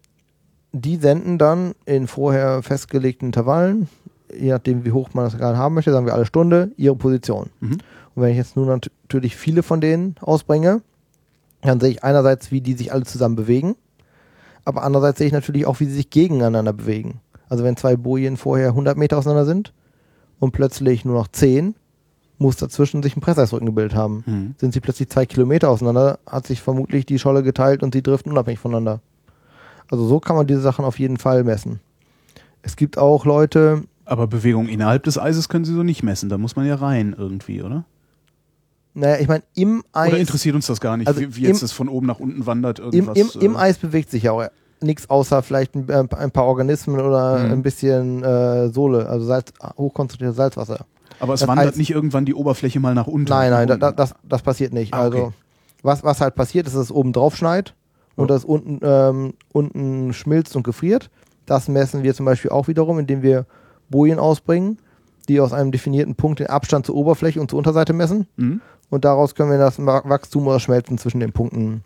die senden dann in vorher festgelegten Intervallen, je nachdem wie hoch man das gerade haben möchte, sagen wir alle Stunde, ihre Position. Mhm. Und wenn ich jetzt nun nat- natürlich viele von denen ausbringe, dann sehe ich einerseits, wie die sich alle zusammen bewegen, aber andererseits sehe ich natürlich auch, wie sie sich gegeneinander bewegen. Also wenn zwei Bojen vorher 100 Meter auseinander sind und plötzlich nur noch 10, muss dazwischen sich ein Presseisrücken gebildet haben. Mhm. Sind sie plötzlich zwei Kilometer auseinander, hat sich vermutlich die Scholle geteilt und sie driften unabhängig voneinander. Also so kann man diese Sachen auf jeden Fall messen. Es gibt auch Leute, Aber Bewegung innerhalb des Eises können Sie so nicht messen. Da muss man ja rein irgendwie, oder? naja, ich meine, im Eis. Oder interessiert uns das gar nicht, Also wie, wie jetzt im- das von oben nach unten wandert? Im, Irgendwas, im, Im äh, Eis bewegt sich ja auch nichts außer vielleicht ein, äh, ein paar Organismen oder Mhm. ein bisschen äh, Sohle, also Salz, hochkonzentriertes Salzwasser. Aber es das wandert nicht irgendwann die Oberfläche mal nach unten. Nein, nein, da, das, das passiert nicht. Ah, okay. Also was, was halt passiert, ist, dass es oben drauf schneit und das unten, ähm, unten schmilzt und gefriert. Das messen wir zum Beispiel auch wiederum, indem wir Bojen ausbringen, die aus einem definierten Punkt den Abstand zur Oberfläche und zur Unterseite messen. Mhm. Und daraus können wir das Wa- Wachstum oder Schmelzen zwischen den Punkten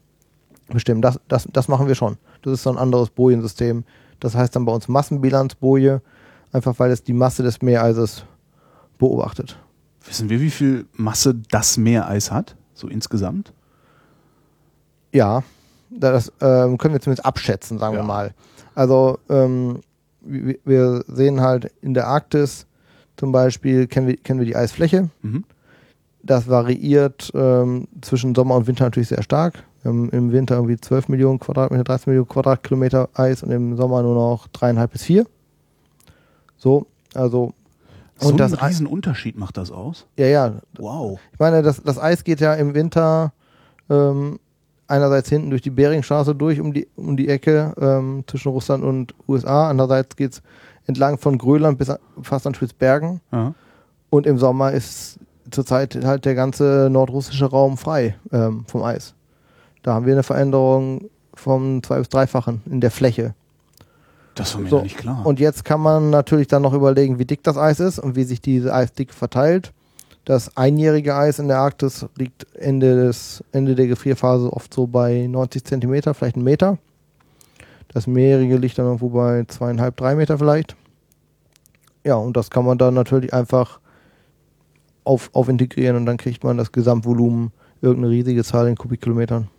bestimmen. Das, das, das machen wir schon. Das ist so ein anderes Bojensystem. Das heißt dann bei uns Massenbilanzboje, einfach weil es die Masse des Meereises beobachtet. Wissen wir, wie viel Masse das Meereis hat? So insgesamt? Ja, das ähm, können wir zumindest abschätzen, sagen Ja. wir mal. Also ähm, wir, sehen halt in der Arktis zum Beispiel, kennen wir, kennen wir die Eisfläche. Mhm. Das variiert ähm, zwischen Sommer und Winter natürlich sehr stark. Haben im Winter irgendwie 12 Millionen Quadratmeter, 13 Millionen Quadratkilometer Eis und im Sommer nur noch dreieinhalb bis vier. So, also So Und das einen Unterschied macht das aus? ja, ja. Wow. Ich meine, das, das Eis geht ja im Winter ähm, einerseits hinten durch die Beringstraße durch um die, um die Ecke ähm, zwischen Russland und USA. Andererseits geht es entlang von Grönland bis an, fast an Spitzbergen. Ja. Und im Sommer ist zurzeit halt der ganze nordrussische Raum frei ähm, vom Eis. Da haben wir eine Veränderung vom zwei- bis dreifachen in der Fläche. Das war mir So, nicht klar. Und jetzt kann man natürlich dann noch überlegen, wie dick das Eis ist und wie sich diese Eisdicke verteilt. Das einjährige Eis in der Arktis liegt Ende, des, Ende der Gefrierphase oft so bei 90 Zentimeter, vielleicht einen Meter. Das mehrjährige liegt dann irgendwo bei zweieinhalb, drei Meter vielleicht. Ja, und das kann man dann natürlich einfach auf, auf integrieren und dann kriegt man das Gesamtvolumen irgendeine riesige Zahl in Kubikkilometern.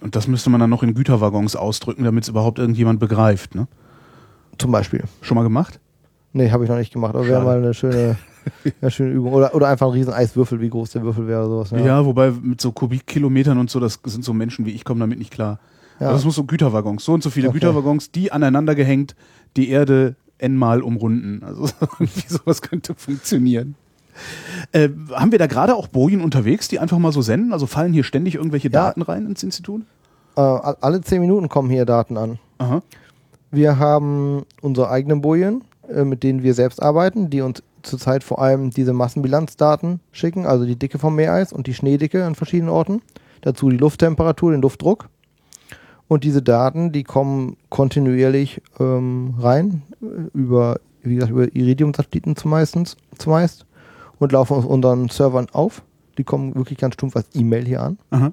Und das müsste man dann noch in Güterwaggons ausdrücken, damit es überhaupt irgendjemand begreift. Ne? Zum Beispiel. Schon mal gemacht? Nee, habe ich noch nicht gemacht, aber wäre mal eine schöne, <laughs> eine schöne Übung. Oder, oder einfach ein riesen Eiswürfel, wie groß der Würfel wäre oder sowas. Ja. wobei mit so Kubikkilometern und so, das sind so Menschen wie ich, kommen damit nicht klar. Ja. Also es muss so Güterwaggons, so und so viele Okay. Güterwaggons, die aneinander gehängt, die Erde n-mal umrunden. Also <laughs> irgendwie sowas könnte funktionieren. Äh, haben wir da gerade auch Bojen unterwegs, die einfach mal so senden? Also fallen hier ständig irgendwelche Ja. Daten rein ins Institut? Äh, alle zehn Minuten kommen hier Daten an. Aha. Wir haben unsere eigenen Bojen, äh, mit denen wir selbst arbeiten, die uns zurzeit vor allem diese Massenbilanzdaten schicken, also die Dicke vom Meereis und die Schneedicke an verschiedenen Orten. Dazu die Lufttemperatur, den Luftdruck. Und diese Daten, die kommen kontinuierlich ähm, rein, äh, über, wie gesagt, über Iridium-Satelliten zumeistens, zumeist und laufen auf unseren Servern auf. Die kommen wirklich ganz stumpf als E-Mail hier an. Aha.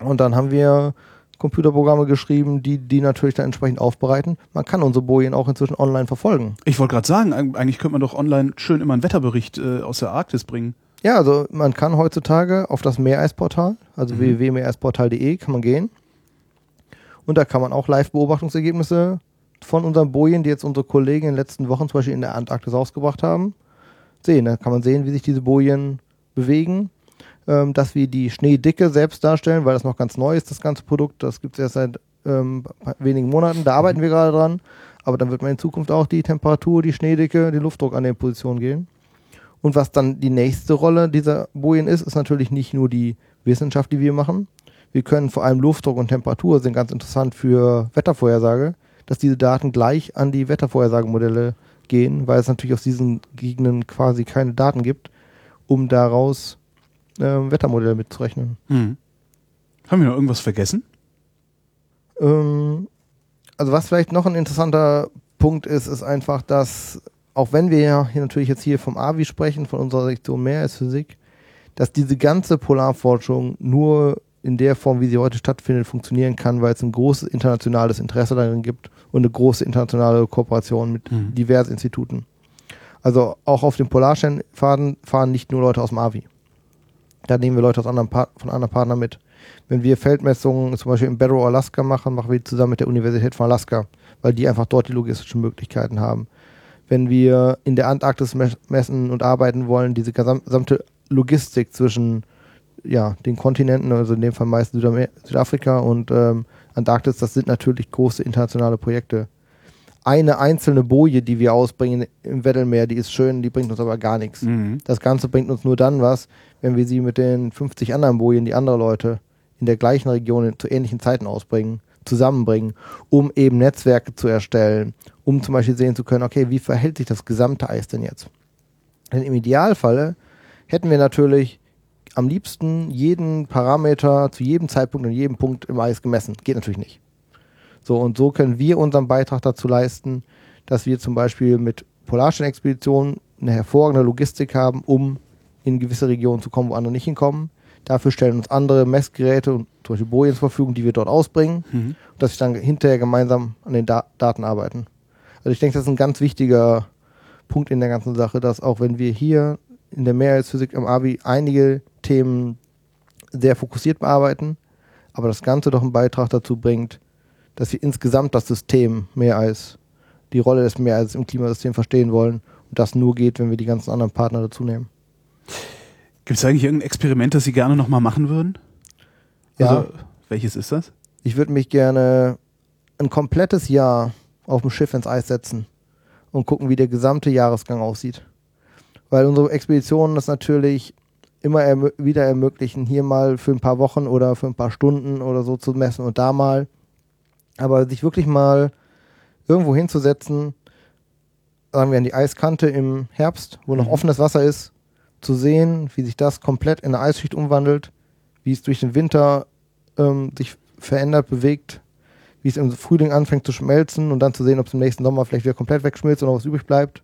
Und dann haben wir Computerprogramme geschrieben, die die natürlich dann entsprechend aufbereiten. Man kann unsere Bojen auch inzwischen online verfolgen. Ich wollte gerade sagen, eig- eigentlich könnte man doch online schön immer einen Wetterbericht äh, aus der Arktis bringen. Ja, also man kann heutzutage auf das Meereisportal, also Mhm. www.meereisportal.de kann man gehen. Und da kann man auch Live-Beobachtungsergebnisse von unseren Bojen, die jetzt unsere Kollegen in den letzten Wochen zum Beispiel in der Antarktis rausgebracht haben, sehen. Da kann man sehen, wie sich diese Bojen bewegen, ähm, dass wir die Schneedicke selbst darstellen, weil das noch ganz neu ist, das ganze Produkt. Das gibt es erst seit ähm, wenigen Monaten. Da arbeiten wir gerade dran. Aber dann wird man in Zukunft auch die Temperatur, die Schneedicke, den Luftdruck an den Positionen gehen. Und was dann die nächste Rolle dieser Bojen ist, ist natürlich nicht nur die Wissenschaft, die wir machen. Wir können vor allem Luftdruck und Temperatur sind ganz interessant für Wettervorhersage, dass diese Daten gleich an die Wettervorhersagemodelle gehen, weil es natürlich aus diesen Gegenden quasi keine Daten gibt, um daraus äh, Wettermodelle mitzurechnen. Hm. Haben wir noch irgendwas vergessen? Ähm, also was vielleicht noch ein interessanter Punkt ist, ist einfach, dass auch wenn wir ja hier natürlich jetzt hier vom AVI sprechen, von unserer Sektion Meeresphysik, dass diese ganze Polarforschung nur in der Form, wie sie heute stattfindet, funktionieren kann, weil es ein großes internationales Interesse darin gibt und eine große internationale Kooperation mit mhm. diversen Instituten. Also auch auf dem Polarstern fahren, fahren nicht nur Leute aus dem AVI. Da nehmen wir Leute aus anderen von anderen Partnern mit. Wenn wir Feldmessungen zum Beispiel in Barrow, Alaska machen, machen wir die zusammen mit der Universität von Alaska, weil die einfach dort die logistischen Möglichkeiten haben. Wenn wir in der Antarktis messen und arbeiten wollen, diese gesamte Logistik zwischen ja, den Kontinenten, also in dem Fall meist Südamer Südafrika und ähm, Antarktis, das sind natürlich große internationale Projekte. Eine einzelne Boje, die wir ausbringen im Weddellmeer, die ist schön, die bringt uns aber gar nichts. Mhm. Das Ganze bringt uns nur dann was, wenn wir sie mit den 50 anderen Bojen, die andere Leute in der gleichen Region zu ähnlichen Zeiten ausbringen, zusammenbringen, um eben Netzwerke zu erstellen, um zum Beispiel sehen zu können, okay, wie verhält sich das gesamte Eis denn jetzt? Denn im Idealfalle hätten wir natürlich am liebsten jeden Parameter zu jedem Zeitpunkt und jedem Punkt im Eis gemessen. Geht natürlich nicht. So, und so können wir unseren Beitrag dazu leisten, dass wir zum Beispiel mit Polarsternexpeditionen eine hervorragende Logistik haben, um in gewisse Regionen zu kommen, wo andere nicht hinkommen. Dafür stellen uns andere Messgeräte und zum Beispiel Bojen zur Verfügung, die wir dort ausbringen, mhm. dass wir dann hinterher gemeinsam an den da Daten arbeiten. Also ich denke, das ist ein ganz wichtiger Punkt in der ganzen Sache, dass auch wenn wir hier in der Mehrheitsphysik am ABI einige Themen sehr fokussiert bearbeiten, aber das Ganze doch einen Beitrag dazu bringt, dass wir insgesamt das System mehr als die Rolle des Meereises im Klimasystem verstehen wollen und das nur geht, wenn wir die ganzen anderen Partner dazu nehmen. Gibt es eigentlich irgendein Experiment, das Sie gerne nochmal machen würden? Ja. Also, welches ist das? Ich würde mich gerne ein komplettes Jahr auf dem Schiff ins Eis setzen und gucken, wie der gesamte Jahresgang aussieht. Weil unsere Expeditionen das natürlich immer erm wieder ermöglichen, hier mal für ein paar Wochen oder für ein paar Stunden oder so zu messen und da mal. Aber sich wirklich mal irgendwo hinzusetzen, sagen wir an die Eiskante im Herbst, wo noch mhm. offenes Wasser ist, zu sehen, wie sich das komplett in eine Eisschicht umwandelt, wie es durch den Winter ähm, sich verändert, bewegt, wie es im Frühling anfängt zu schmelzen und dann zu sehen, ob es im nächsten Sommer vielleicht wieder komplett wegschmilzt oder was übrig bleibt.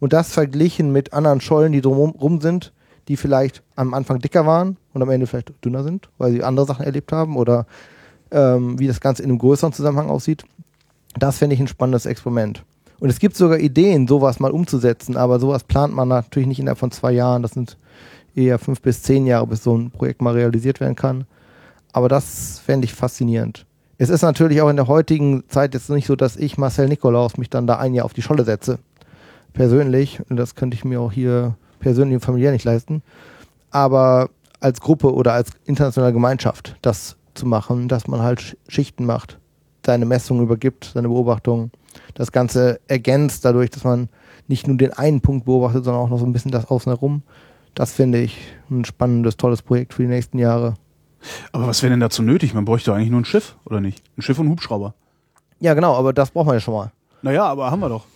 Und das verglichen mit anderen Schollen, die drumherum sind, die vielleicht am Anfang dicker waren und am Ende vielleicht dünner sind, weil sie andere Sachen erlebt haben oder ähm, wie das Ganze in einem größeren Zusammenhang aussieht. Das fände ich ein spannendes Experiment. Und es gibt sogar Ideen, sowas mal umzusetzen, aber sowas plant man natürlich nicht innerhalb von zwei Jahren. Das sind eher fünf bis zehn Jahre, bis so ein Projekt mal realisiert werden kann. Aber das fände ich faszinierend. Es ist natürlich auch in der heutigen Zeit jetzt nicht so, dass ich, Marcel Nikolaus, mich dann da ein Jahr auf die Scholle setze. Persönlich. Und das könnte ich mir auch hier persönlich und familiär nicht leisten. Aber als Gruppe oder als internationale Gemeinschaft das zu machen, dass man halt Schichten macht, seine Messungen übergibt, seine Beobachtungen das Ganze ergänzt dadurch, dass man nicht nur den einen Punkt beobachtet, sondern auch noch so ein bisschen das außen herum. Das finde ich ein spannendes, tolles Projekt für die nächsten Jahre. Aber was wäre denn dazu nötig? Man bräuchte eigentlich nur ein Schiff, oder nicht? Ein Schiff und einen Hubschrauber. Ja, genau, aber das braucht man ja schon mal. Naja, aber haben wir doch.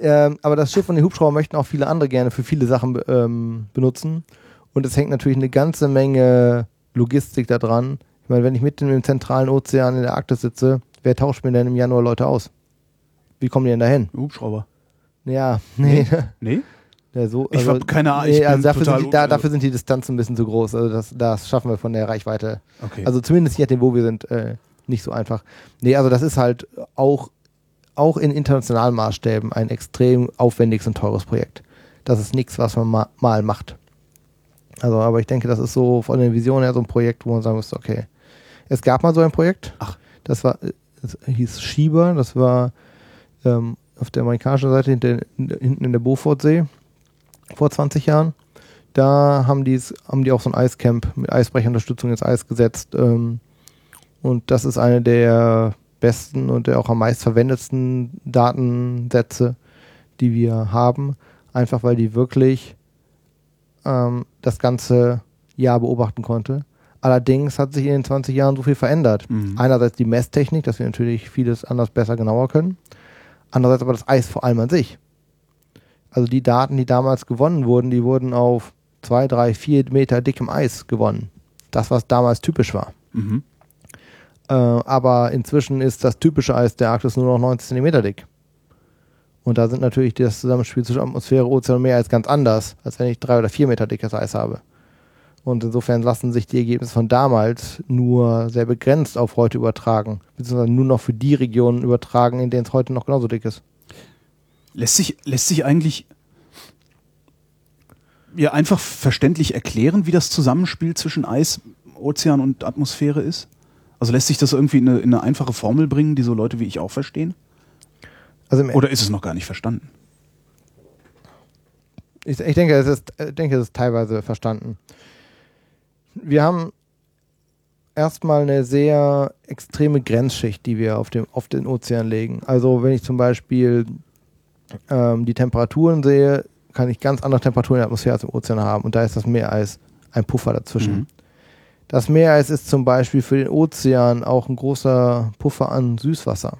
Ähm, aber das Schiff und den Hubschrauber möchten auch viele andere gerne für viele Sachen ähm, benutzen. Und es hängt natürlich eine ganze Menge Logistik da dran. Ich meine, wenn ich mitten im zentralen Ozean in der Arktis sitze, wer tauscht mir denn im Januar Leute aus? Wie kommen die denn dahin? Hubschrauber. Ja, <laughs> nee. Nee? Ja, so, also, ich habe keine Ahnung. Nee, also dafür, sind die, da, dafür sind die Distanzen ein bisschen zu groß. Also das, das schaffen wir von der Reichweite. Okay. Also zumindest nachdem, wo wir sind, äh, nicht so einfach. Nee, also das ist halt auch, auch in internationalen Maßstäben ein extrem aufwendiges und teures Projekt. Das ist nichts, was man ma mal macht. Also, aber ich denke, das ist so von der Vision her so ein Projekt, wo man sagen muss, okay, es gab mal so ein Projekt. Ach. Das war das hieß Schieber, das war ähm, auf der amerikanischen Seite hinter, hinten in der Beaufortsee vor 20 Jahren. Da haben die, haben die auch so ein Eiscamp mit Eisbrecherunterstützung ins Eis gesetzt. Ähm, und das ist eine der besten und der auch am meist verwendetsten Datensätze, die wir haben. Einfach weil die wirklich ähm, das ganze Jahr beobachten konnte. Allerdings hat sich in den 20 Jahren so viel verändert. Mhm. Einerseits die Messtechnik, dass wir natürlich vieles anders, besser, genauer können. Andererseits aber das Eis vor allem an sich. Also die Daten, die damals gewonnen wurden, die wurden auf zwei, drei, vier Meter dickem Eis gewonnen. Das, was damals typisch war. Mhm. Äh, aber inzwischen ist das typische Eis der Arktis nur noch 90 Zentimeter dick. Und da sind natürlich das Zusammenspiel zwischen Atmosphäre, Ozean und Meer als ganz anders, als wenn ich drei oder vier Meter dickes Eis habe. Und insofern lassen sich die Ergebnisse von damals nur sehr begrenzt auf heute übertragen, beziehungsweise nur noch für die Regionen übertragen, in denen es heute noch genauso dick ist. Lässt sich, lässt sich eigentlich ja einfach verständlich erklären, wie das Zusammenspiel zwischen Eis, Ozean und Atmosphäre ist? Also lässt sich das irgendwie in eine, in eine einfache Formel bringen, die so Leute wie ich auch verstehen? Also Oder ist es noch gar nicht verstanden? Ich, ich denke, es ist, denke, es ist teilweise verstanden. Wir haben erstmal eine sehr extreme Grenzschicht, die wir auf, dem, auf den Ozean legen. Also wenn ich zum Beispiel ähm, die Temperaturen sehe, kann ich ganz andere Temperaturen in der Atmosphäre als im Ozean haben. Und da ist das Meereis ein Puffer dazwischen. Mhm. Das Meereis ist zum Beispiel für den Ozean auch ein großer Puffer an Süßwasser.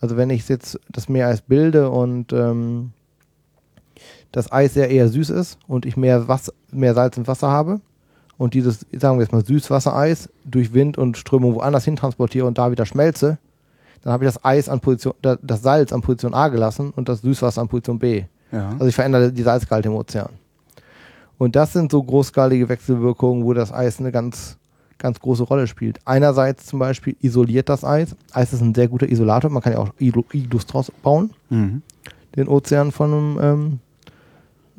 Also wenn ich jetzt das Meereis bilde und ähm, das Eis ja eher süß ist und ich mehr, Wasser, mehr Salz im Wasser habe und dieses, sagen wir jetzt mal, Süßwassereis durch Wind und Strömung woanders hin transportiere und da wieder schmelze, dann habe ich das Eis an Position, da- das Salz an Position A gelassen und das Süßwasser an Position B. Ja. Also ich verändere die Salzgehalte im Ozean. Und das sind so großskalige Wechselwirkungen, wo das Eis eine ganz, ganz große Rolle spielt. Einerseits zum Beispiel isoliert das Eis. Eis ist ein sehr guter Isolator. Man kann ja auch Iglus draus bauen, Mhm. den Ozean von, einem, ähm,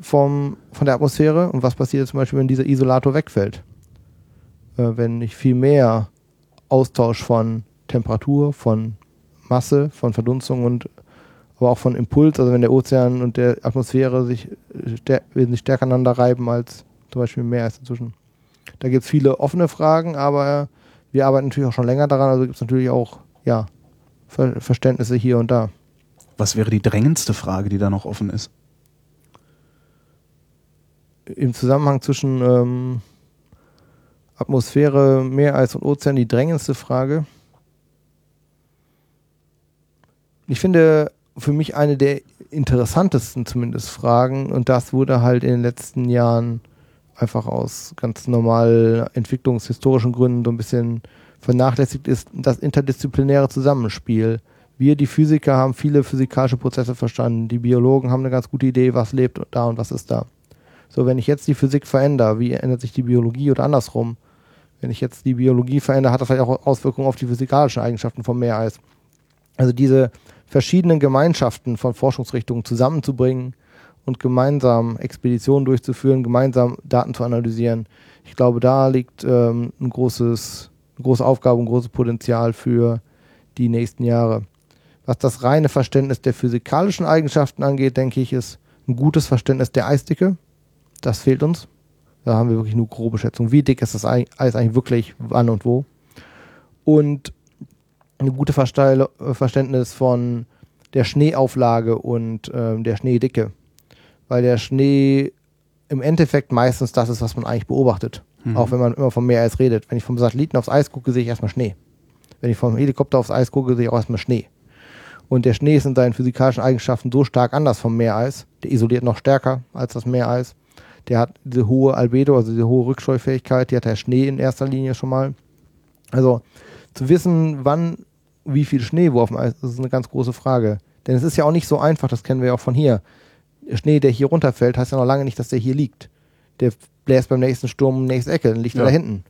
vom, von der Atmosphäre. Und was passiert zum Beispiel, wenn dieser Isolator wegfällt? Äh, wenn ich viel mehr Austausch von Temperatur, von Masse, von Verdunstung und aber auch von Impuls, also wenn der Ozean und der Atmosphäre sich äh, stär wesentlich stärker aneinander reiben als zum Beispiel im Meer ist inzwischen. Da gibt es viele offene Fragen, aber wir arbeiten natürlich auch schon länger daran, also gibt es natürlich auch ja, Ver Verständnisse hier und da. Was wäre die drängendste Frage, die da noch offen ist? Im Zusammenhang zwischen ähm, Atmosphäre, Meereis und Ozean die drängendste Frage. Ich finde für mich eine der interessantesten zumindest Fragen und das wurde halt in den letzten Jahren einfach aus ganz normal entwicklungshistorischen Gründen so ein bisschen vernachlässigt ist, das interdisziplinäre Zusammenspiel. Wir, die Physiker, haben viele physikalische Prozesse verstanden. Die Biologen haben eine ganz gute Idee, was lebt da und was ist da. So, wenn ich jetzt die Physik verändere, wie ändert sich die Biologie oder andersrum? Wenn ich jetzt die Biologie verändere, hat das vielleicht auch Auswirkungen auf die physikalischen Eigenschaften vom Meereis. Also diese verschiedenen Gemeinschaften von Forschungsrichtungen zusammenzubringen und gemeinsam Expeditionen durchzuführen, gemeinsam Daten zu analysieren. Ich glaube, da liegt ähm, ein großes, eine große Aufgabe, ein großes Potenzial für die nächsten Jahre. Was das reine Verständnis der physikalischen Eigenschaften angeht, denke ich, ist ein gutes Verständnis der Eisdicke. Das fehlt uns. Da haben wir wirklich nur grobe Schätzung. Wie dick ist das Ei- Eis eigentlich wirklich, wann und wo? Und eine gute Versteil- äh, Verständnis von der Schneeauflage und ähm, der Schneedicke. Weil der Schnee im Endeffekt meistens das ist, was man eigentlich beobachtet. Mhm. Auch wenn man immer vom Meereis redet. Wenn ich vom Satelliten aufs Eis gucke, sehe ich erstmal Schnee. Wenn ich vom Helikopter aufs Eis gucke, sehe ich auch erstmal Schnee. Und der Schnee ist in seinen physikalischen Eigenschaften so stark anders vom Meereis. Der isoliert noch stärker als das Meereis. Der hat diese hohe Albedo, also diese hohe Rückscheufähigkeit. Die hat der Schnee in erster Linie schon mal. Also zu wissen, wann, wie viel Schnee wo auf dem Eis ist, ist eine ganz große Frage. Denn es ist ja auch nicht so einfach, das kennen wir ja auch von hier. Der Schnee, der hier runterfällt, heißt ja noch lange nicht, dass der hier liegt. Der bläst beim nächsten Sturm in die nächste Ecke, dann liegt er Ja. da hinten.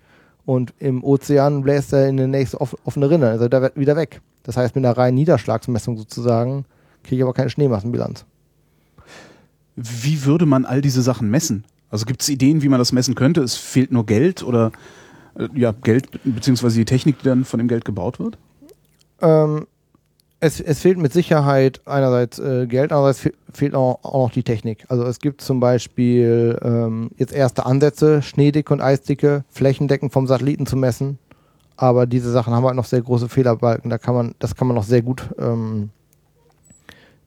Und im Ozean bläst er in die nächste off offene Rinne, also da wird wieder weg. Das heißt, mit einer reinen Niederschlagsmessung sozusagen kriege ich aber keine Schneemassenbilanz. Wie würde man all diese Sachen messen? Also gibt es Ideen, wie man das messen könnte? Es fehlt nur Geld oder äh, ja, Geld beziehungsweise die Technik, die dann von dem Geld gebaut wird? Ähm, es, es fehlt mit Sicherheit einerseits äh, Geld, andererseits fe fehlt auch, auch noch die Technik. Also es gibt zum Beispiel ähm, jetzt erste Ansätze, Schneedicke und Eisdicke flächendeckend vom Satelliten zu messen. Aber diese Sachen haben halt noch sehr große Fehlerbalken. Da kann man, das kann man noch sehr gut, ähm,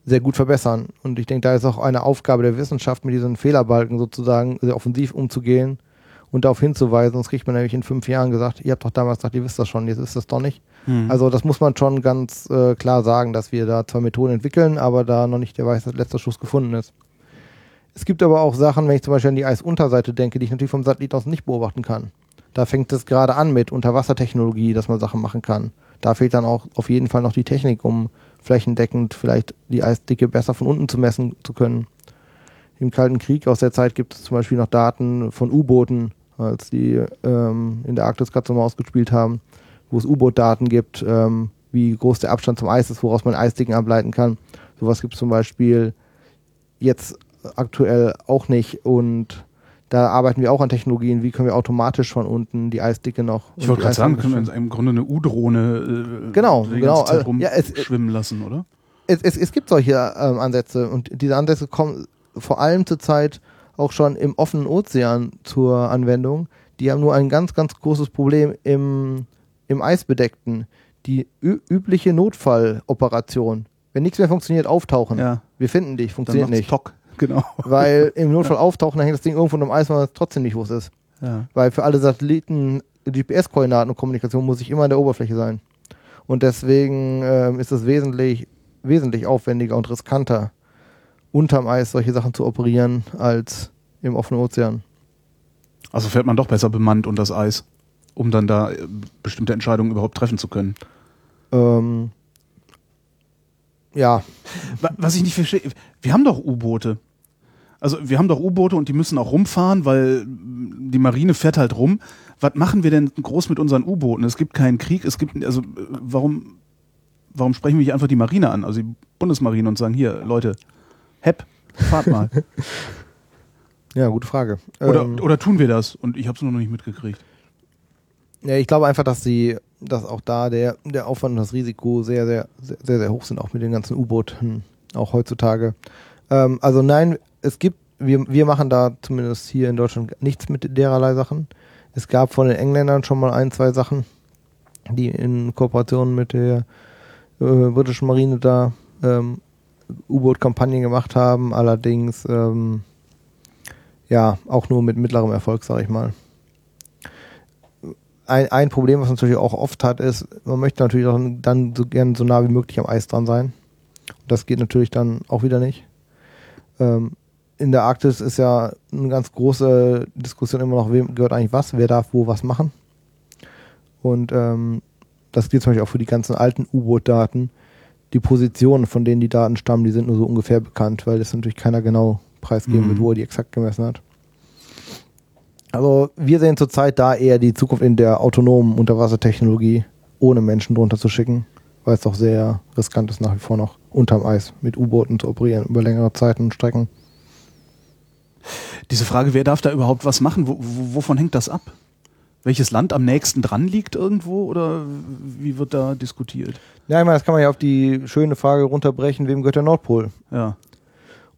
sehr gut verbessern. Und ich denke, da ist auch eine Aufgabe der Wissenschaft, mit diesen Fehlerbalken sozusagen sehr offensiv umzugehen und darauf hinzuweisen. Sonst kriegt man nämlich in fünf Jahren gesagt, ihr habt doch damals gesagt, ihr wisst das schon, jetzt ist das doch nicht. Mhm. Also das muss man schon ganz äh, klar sagen, dass wir da zwei Methoden entwickeln, aber da noch nicht der weiße letzte Schuss gefunden ist. Es gibt aber auch Sachen, wenn ich zum Beispiel an die Eisunterseite denke, die ich natürlich vom Satellit aus nicht beobachten kann. Da fängt es gerade an mit Unterwassertechnologie, dass man Sachen machen kann. Da fehlt dann auch auf jeden Fall noch die Technik, um flächendeckend vielleicht die Eisdicke besser von unten zu messen zu können. Im Kalten Krieg aus der Zeit gibt es zum Beispiel noch Daten von U-Booten, als die ähm, in der Arktis Katze und Maus gespielt haben, wo es U-Boot-Daten gibt, ähm, wie groß der Abstand zum Eis ist, woraus man Eisdicken ableiten kann. Sowas gibt es zum Beispiel jetzt aktuell auch nicht und da arbeiten wir auch an Technologien, wie können wir automatisch von unten die Eisdicke noch. Ich wollte gerade sagen, können wir im Grunde eine U-Drohne äh, Genau, genau, Zeit also, ja, es- rumschwimmen lassen, oder? es, es, es gibt solche ähm, Ansätze und diese Ansätze kommen vor allem zurzeit auch schon im offenen Ozean zur Anwendung. Die haben nur ein ganz, ganz großes Problem im, im Eisbedeckten. Die übliche Notfalloperation. Wenn nichts mehr funktioniert, auftauchen. Ja. Wir finden dich, funktioniert nicht. Tock, <laughs> genau. Weil im Notfall auftauchen, dann hängt das Ding irgendwo unterm Eis, weil man trotzdem nicht, wo es ist. Ja. Weil für alle Satelliten GPS-Koordinaten und Kommunikation muss ich immer an der Oberfläche sein. Und deswegen ähm, ist es wesentlich, wesentlich aufwendiger und riskanter, unterm Eis solche Sachen zu operieren, als im offenen Ozean. Also fährt man doch besser bemannt unter das Eis, um dann da äh, bestimmte Entscheidungen überhaupt treffen zu können. Ähm, ja, Wa- Was ich nicht verstehe, wir haben doch U-Boote. Also wir haben doch U-Boote und die müssen auch rumfahren, weil die Marine fährt halt rum. Was machen wir denn groß mit unseren U-Booten? Es gibt keinen Krieg, es gibt, also warum, warum sprechen wir nicht einfach die Marine an, also die Bundesmarine und sagen, hier, Leute, hepp, fahrt mal. <laughs> ja, gute Frage. Oder, ähm, oder tun wir das? Und ich habe es noch nicht mitgekriegt. Ja, ich glaube einfach, dass sie, dass auch da der, der Aufwand und das Risiko sehr, sehr, sehr, sehr, sehr hoch sind, auch mit den ganzen U-Booten, auch heutzutage. Ähm, also nein, es gibt, wir, wir machen da zumindest hier in Deutschland nichts mit dererlei Sachen. Es gab von den Engländern schon mal ein, zwei Sachen, die in Kooperation mit der äh, britischen Marine da ähm, U-Boot-Kampagnen gemacht haben, allerdings ähm, ja auch nur mit mittlerem Erfolg, sage ich mal ein, ein Problem, was man natürlich auch oft hat, ist, man möchte natürlich auch dann so gern so nah wie möglich am Eis dran sein. Und das geht natürlich dann auch wieder nicht. Ähm, in der Arktis ist ja eine ganz große Diskussion immer noch, wem gehört eigentlich was, wer darf wo was machen. Und ähm, das gilt zum Beispiel auch für die ganzen alten U-Boot-Daten. Die Positionen, von denen die Daten stammen, die sind nur so ungefähr bekannt, weil das natürlich keiner genau preisgeben Mhm. wird, wo er die exakt gemessen hat. Also wir sehen zurzeit da eher die Zukunft in der autonomen Unterwassertechnologie, ohne Menschen drunter zu schicken, weil es doch sehr riskant ist, nach wie vor noch unterm Eis mit U-Booten zu operieren über längere Zeiten und Strecken. Diese Frage, wer darf da überhaupt was machen? Wo, wo, wovon hängt das ab? Welches Land am nächsten dran liegt irgendwo oder wie wird da diskutiert? Ja, ich meine, das kann man ja auf die schöne Frage runterbrechen, wem gehört der Nordpol? Ja.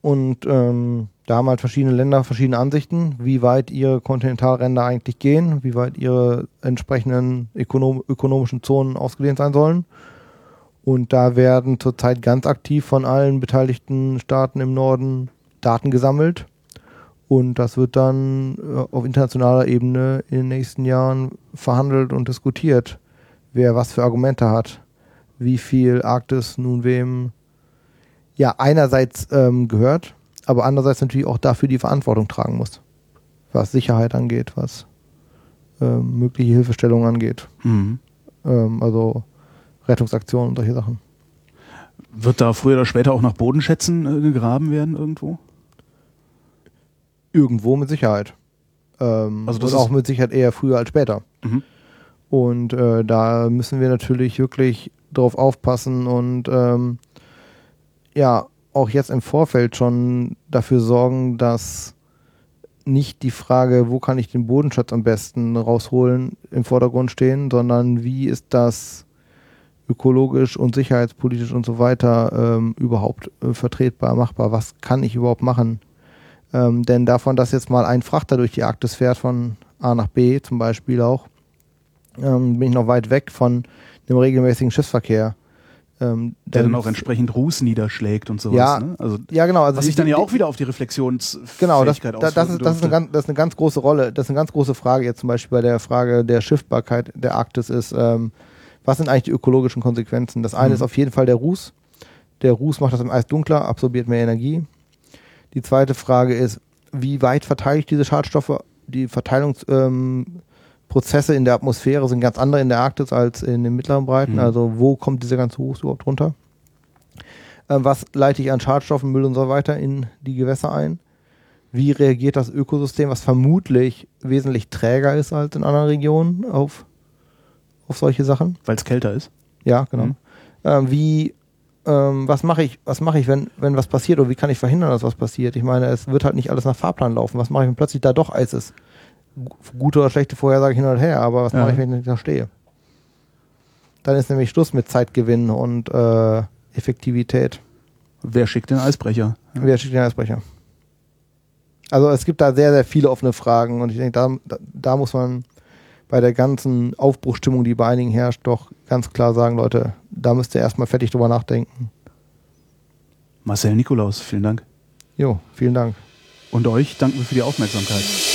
Und ähm, da haben halt verschiedene Länder verschiedene Ansichten, wie weit ihre Kontinentalränder eigentlich gehen, wie weit ihre entsprechenden ökonom ökonomischen Zonen ausgedehnt sein sollen. Und da werden zurzeit ganz aktiv von allen beteiligten Staaten im Norden Daten gesammelt. Und das wird dann äh, auf internationaler Ebene in den nächsten Jahren verhandelt und diskutiert, wer was für Argumente hat, wie viel Arktis nun wem ja einerseits ähm, gehört, aber andererseits natürlich auch dafür die Verantwortung tragen muss, was Sicherheit angeht, was ähm, mögliche Hilfestellungen angeht, Mhm. ähm, also Rettungsaktionen und solche Sachen. Wird da früher oder später auch nach Bodenschätzen äh, gegraben werden irgendwo? Irgendwo mit Sicherheit. Ähm, Also das und auch ist- mit Sicherheit eher früher als später. Mhm. Und äh, da müssen wir natürlich wirklich drauf aufpassen und ähm, ja, auch jetzt im Vorfeld schon dafür sorgen, dass nicht die Frage, wo kann ich den Bodenschatz am besten rausholen, im Vordergrund stehen, sondern wie ist das ökologisch und sicherheitspolitisch und so weiter ähm, überhaupt äh, vertretbar, machbar? Was kann ich überhaupt machen? Ähm, denn davon, dass jetzt mal ein Frachter durch die Arktis fährt, von A nach B zum Beispiel auch, ähm, bin ich noch weit weg von dem regelmäßigen Schiffsverkehr. Ähm, der dann auch entsprechend Ruß niederschlägt und sowas. Ja, ne? also, ja genau. Also was sich dann ja auch wieder auf die Reflexionsfähigkeit Genau, das, das, das, ist, das, ist eine ganz, das ist eine ganz große Rolle. Das ist eine ganz große Frage jetzt zum Beispiel bei der Frage der Schiffbarkeit der Arktis ist, ähm, was sind eigentlich die ökologischen Konsequenzen? Das eine mhm. ist auf jeden Fall der Ruß. Der Ruß macht das im Eis dunkler, absorbiert mehr Energie. Die zweite Frage ist, wie weit verteile ich diese Schadstoffe? Die Verteilungsprozesse ähm, in der Atmosphäre sind ganz andere in der Arktis als in den mittleren Breiten. Mhm. Also wo kommt dieser ganze Ruß überhaupt runter? Äh, was leite ich an Schadstoffen, Müll und so weiter in die Gewässer ein? Wie reagiert das Ökosystem, was vermutlich wesentlich träger ist als in anderen Regionen auf, auf solche Sachen? Weil es kälter ist? Ja, genau. Mhm. Äh, wie ähm, was mache ich, was mache ich, wenn, wenn was passiert oder wie kann ich verhindern, dass was passiert? Ich meine, es wird halt nicht alles nach Fahrplan laufen. Was mache ich, wenn plötzlich da doch Eis ist? Gute oder schlechte Vorhersage hin und her, aber was ja. mache ich, wenn ich nicht da stehe? Dann ist nämlich Schluss mit Zeitgewinn und äh, Effektivität. Wer schickt den Eisbrecher? Ja. Wer schickt den Eisbrecher? Also es gibt da sehr, sehr viele offene Fragen und ich denke, da, da, da muss man bei der ganzen Aufbruchstimmung, die bei einigen herrscht, doch ganz klar sagen, Leute, da müsst ihr erstmal fertig drüber nachdenken. Marcel Nikolaus, vielen Dank. Jo, vielen Dank. Und euch danken wir für die Aufmerksamkeit.